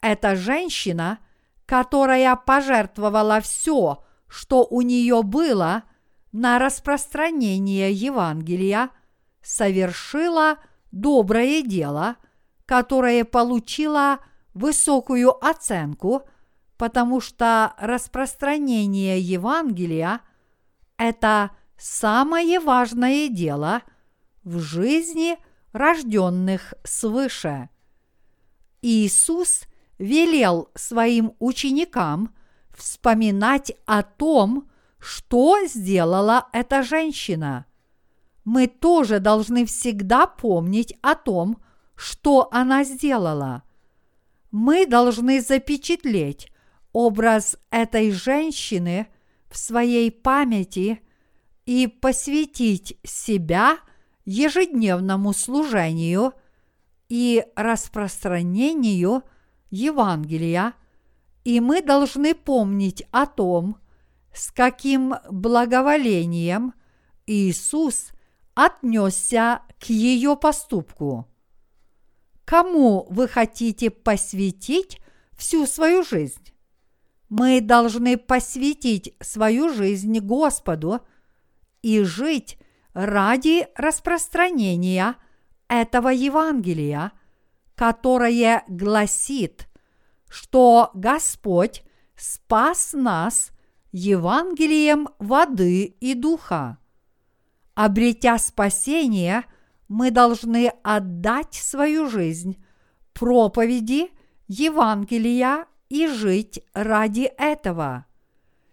Эта женщина, которая пожертвовала все, что у нее было на распространение Евангелия, совершила доброе дело, которое получило высокую оценку, потому что распространение Евангелия – это самое важное дело в жизни рожденных свыше. Иисус велел своим ученикам вспоминать о том, что сделала эта женщина. Мы тоже должны всегда помнить о том, что она сделала. Мы должны запечатлеть образ этой женщины в своей памяти и посвятить себя ежедневному служению и распространению Евангелия, и мы должны помнить о том, с каким благоволением Иисус отнесся к ее поступку. Кому вы хотите посвятить всю свою жизнь? Мы должны посвятить свою жизнь Господу и жить ради распространения этого Евангелия, которое гласит, что Господь спас нас Евангелием воды и духа. Обретя спасение, мы должны отдать свою жизнь проповеди Евангелия и жить ради этого.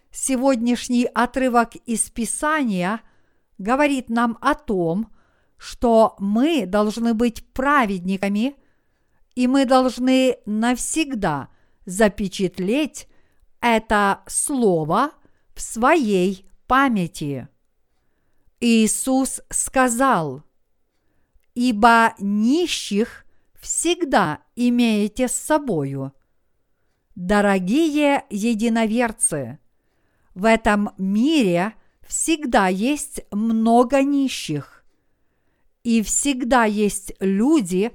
Сегодняшний отрывок из Писания говорит нам о том, что мы должны быть праведниками, и мы должны навсегда запечатлеть это слово в своей памяти. Иисус сказал, «Ибо нищих всегда имеете с собою». Дорогие единоверцы, в этом мире всегда есть много нищих, и всегда есть люди,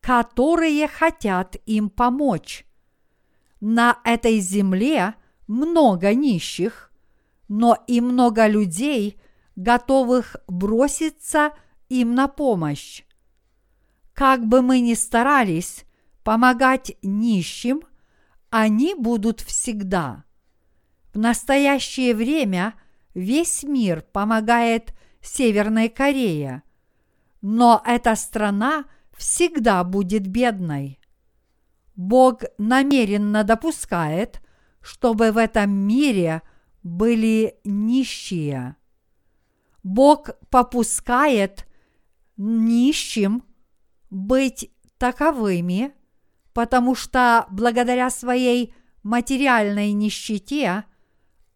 которые хотят им помочь. На этой земле много нищих, но и много людей, готовых броситься им на помощь. Как бы мы ни старались помогать нищим, они будут всегда. В настоящее время весь мир помогает Северной Корее, но эта страна всегда будет бедной. Бог намеренно допускает, чтобы в этом мире были нищие. Бог попускает нищим быть таковыми, потому что благодаря своей материальной нищете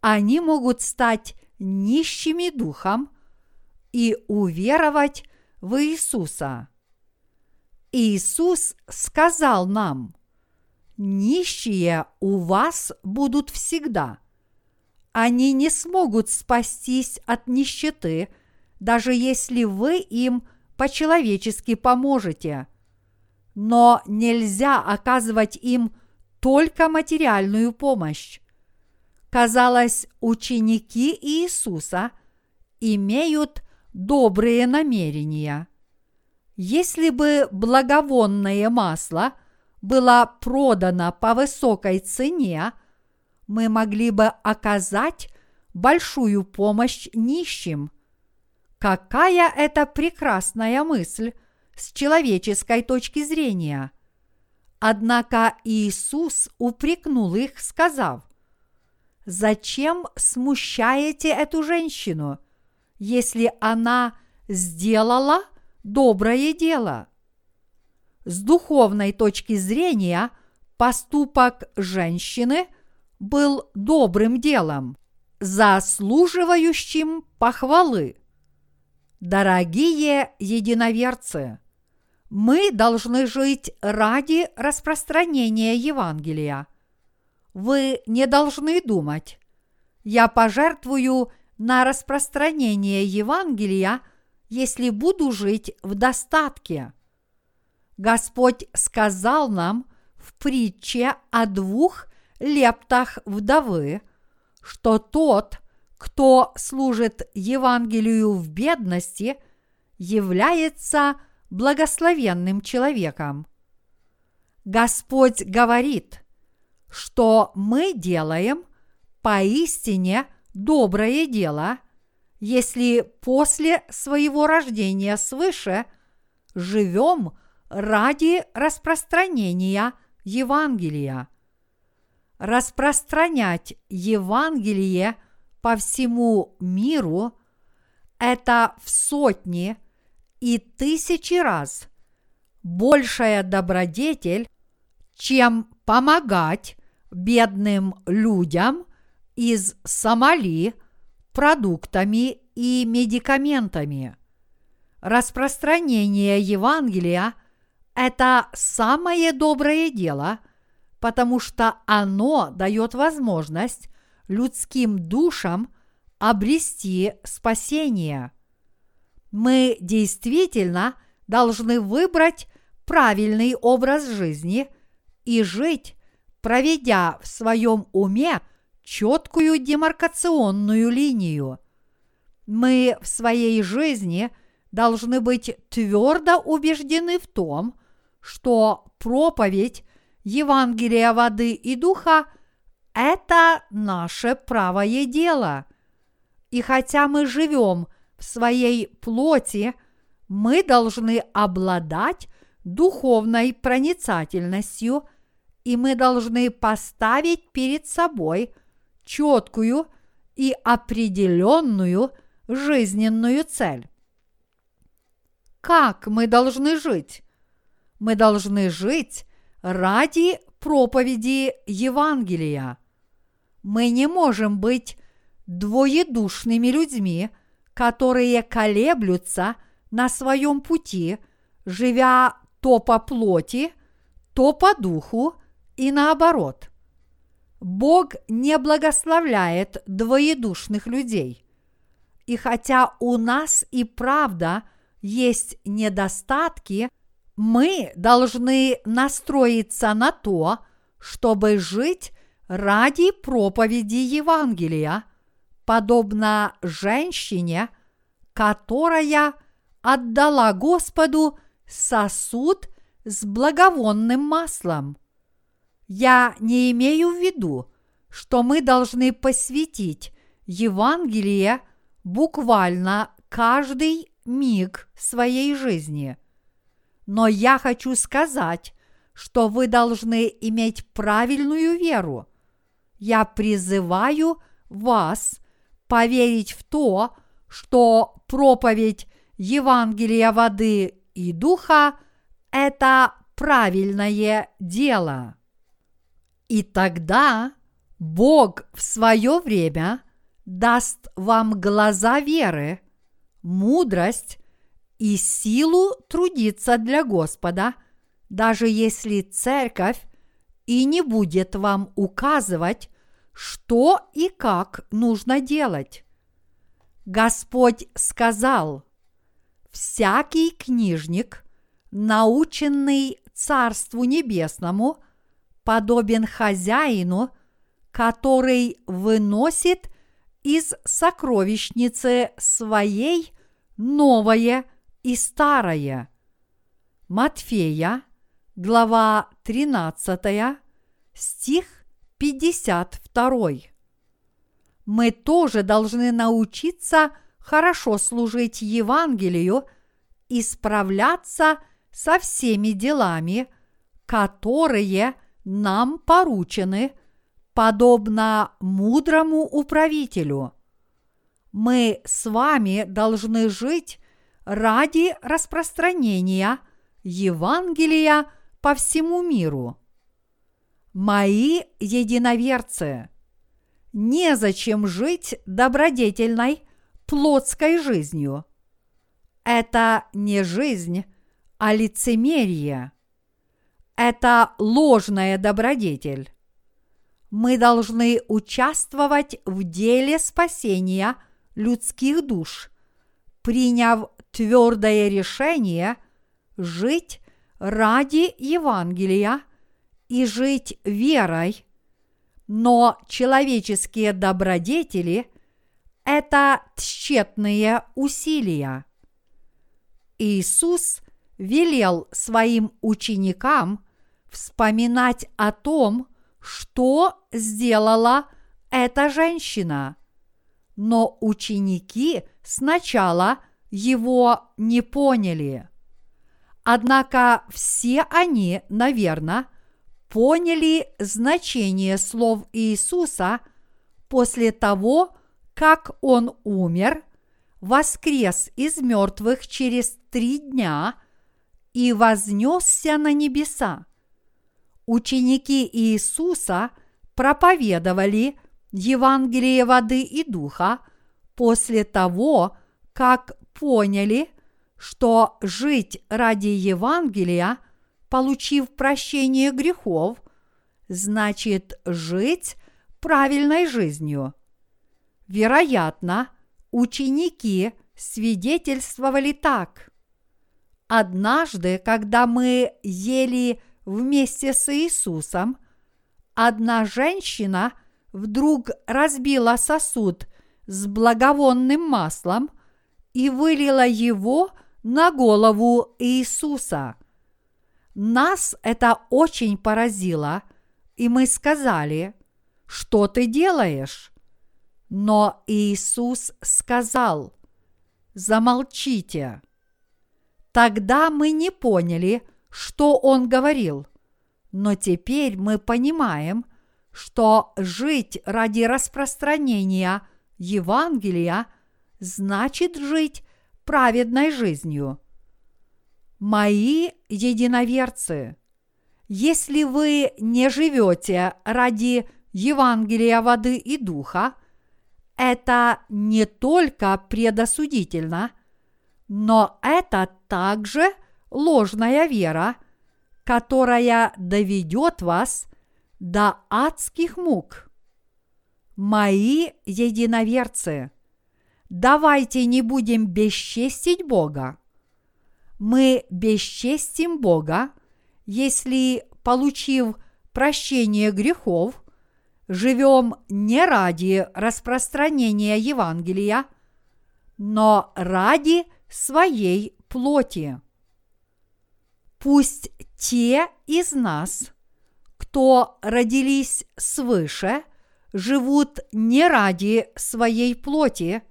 они могут стать нищими духом и уверовать в Иисуса. Иисус сказал нам – нищие у вас будут всегда. Они не смогут спастись от нищеты, даже если вы им по-человечески поможете. Но нельзя оказывать им только материальную помощь. Казалось, ученики Иисуса имеют добрые намерения. Если бы благовонное масло – была продана по высокой цене, мы могли бы оказать большую помощь нищим. Какая это прекрасная мысль с человеческой точки зрения! Однако Иисус упрекнул их, сказав, «Зачем смущаете эту женщину, если она сделала доброе дело?» С духовной точки зрения поступок женщины был добрым делом, заслуживающим похвалы. Дорогие единоверцы, мы должны жить ради распространения Евангелия. Вы не должны думать. Я пожертвую на распространение Евангелия, если буду жить в достатке. Господь сказал нам в притче о двух лептах вдовы, что тот, кто служит Евангелию в бедности, является благословенным человеком. Господь говорит, что мы делаем поистине доброе дело, если после своего рождения свыше живем ради распространения Евангелия. Распространять Евангелие по всему миру – это в сотни и тысячи раз большая добродетель, чем помогать бедным людям из Сомали продуктами и медикаментами. Распространение Евангелия – это самое доброе дело, потому что оно дает возможность людским душам обрести спасение. Мы действительно должны выбрать правильный образ жизни и жить, проведя в своем уме четкую демаркационную линию. Мы в своей жизни должны быть твердо убеждены в том, что проповедь Евангелия воды и духа – это наше правое дело. И хотя мы живем в своей плоти, мы должны обладать духовной проницательностью, и мы должны поставить перед собой четкую и определенную жизненную цель. Как мы должны жить? Мы должны жить ради проповеди Евангелия. Мы не можем быть двоедушными людьми, которые колеблются на своем пути, живя то по плоти, то по духу и наоборот. Бог не благословляет двоедушных людей. И хотя у нас и правда есть недостатки, мы должны настроиться на то, чтобы жить ради проповеди Евангелия, подобно женщине, которая отдала Господу сосуд с благовонным маслом. Я не имею в виду, что мы должны посвятить Евангелие буквально каждый миг своей жизни. Но я хочу сказать, что вы должны иметь правильную веру. Я призываю вас поверить в то, что проповедь Евангелия воды и духа – это правильное дело. И тогда Бог в свое время даст вам глаза веры, мудрость и силу трудиться для Господа, даже если церковь и не будет вам указывать, что и как нужно делать. Господь сказал, всякий книжник, наученный Царству Небесному, подобен хозяину, который выносит из сокровищницы своей новое и старое. Матфея, глава 13, стих 52 мы тоже должны научиться хорошо служить Евангелию и справляться со всеми делами, которые нам поручены, подобно мудрому управителю. Мы с вами должны жить ради распространения Евангелия по всему миру. Мои единоверцы – незачем жить добродетельной плотской жизнью. Это не жизнь, а лицемерие. Это ложная добродетель. мы должны участвовать в деле спасения людских душ, приняв твердое решение жить ради Евангелия и жить верой, но человеческие добродетели – это тщетные усилия. Иисус велел своим ученикам вспоминать о том, что сделала эта женщина. Но ученики сначала его не поняли. Однако все они, наверное, поняли значение слов Иисуса после того, как Он умер, воскрес из мертвых через три дня и вознесся на небеса ученики Иисуса проповедовали Евангелие воды и духа после того, как поняли, что жить ради Евангелия, получив прощение грехов, значит жить правильной жизнью. Вероятно, ученики свидетельствовали так. Однажды, когда мы ели вместе с Иисусом, одна женщина вдруг разбила сосуд с благовонным маслом и вылила его на голову Иисуса. Нас это очень поразило, и мы сказали, что ты делаешь? Но Иисус сказал, замолчите. Тогда мы не поняли, что он говорил. Но теперь мы понимаем, что жить ради распространения Евангелия значит жить праведной жизнью. Мои единоверцы, если вы не живете ради Евангелия воды и духа, это не только предосудительно, но это также – ложная вера, которая доведет вас до адских мук. Мои единоверцы, давайте не будем бесчестить Бога. Мы бесчестим Бога, если, получив прощение грехов, живем не ради распространения Евангелия, но ради своей плоти. Пусть те из нас, кто родились свыше, живут не ради своей плоти,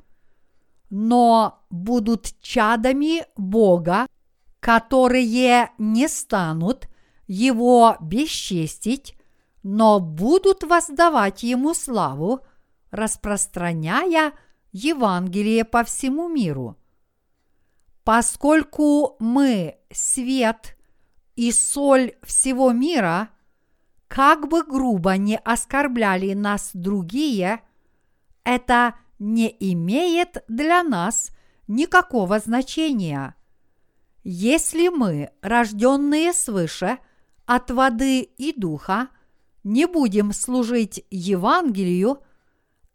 но будут чадами Бога, которые не станут Его бесчестить, но будут воздавать Ему славу, распространяя Евангелие по всему миру. Поскольку мы свет и соль всего мира, как бы грубо не оскорбляли нас другие, это не имеет для нас никакого значения. Если мы, рожденные свыше, от воды и духа, не будем служить Евангелию,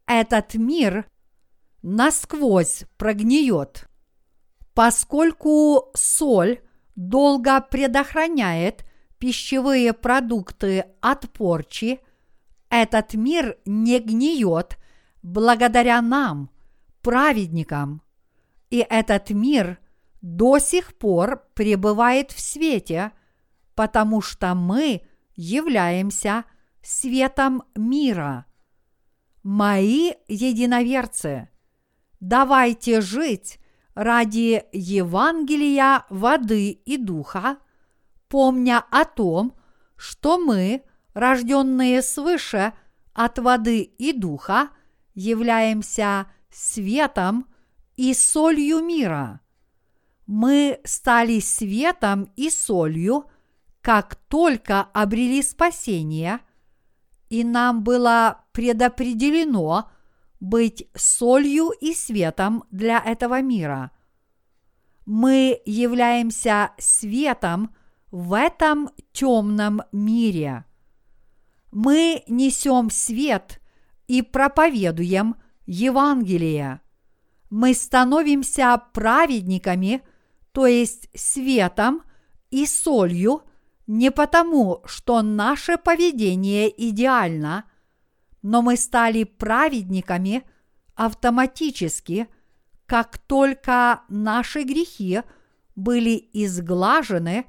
этот мир насквозь прогниет. Поскольку соль долго предохраняет пищевые продукты от порчи, этот мир не гниет благодаря нам, праведникам. И этот мир до сих пор пребывает в свете, потому что мы являемся светом мира. Мои единоверцы, давайте жить ради Евангелия воды и духа, помня о том, что мы, рожденные свыше от воды и духа, являемся светом и солью мира. Мы стали светом и солью, как только обрели спасение, и нам было предопределено – быть солью и светом для этого мира. Мы являемся светом в этом темном мире. Мы несем свет и проповедуем Евангелие. Мы становимся праведниками, то есть светом и солью, не потому, что наше поведение идеально, но мы стали праведниками автоматически, как только наши грехи были изглажены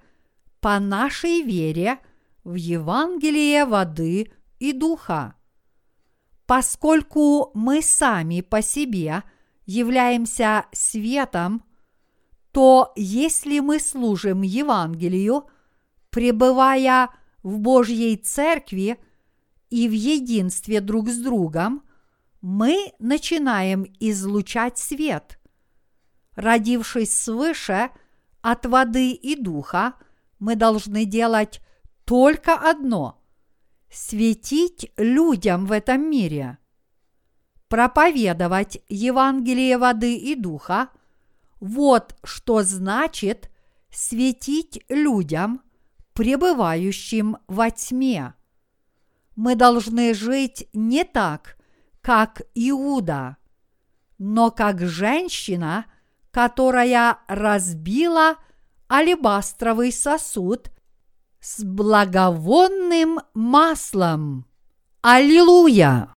по нашей вере в Евангелие воды и духа. Поскольку мы сами по себе являемся светом, то если мы служим Евангелию, пребывая в Божьей Церкви и в единстве друг с другом, мы начинаем излучать свет. Родившись свыше от воды и духа, мы должны делать только одно – светить людям в этом мире. Проповедовать Евангелие воды и духа – вот что значит светить людям, пребывающим во тьме. Мы должны жить не так, как Иуда, но как женщина, которая разбила алебастровый сосуд с благовонным маслом. Аллилуйя!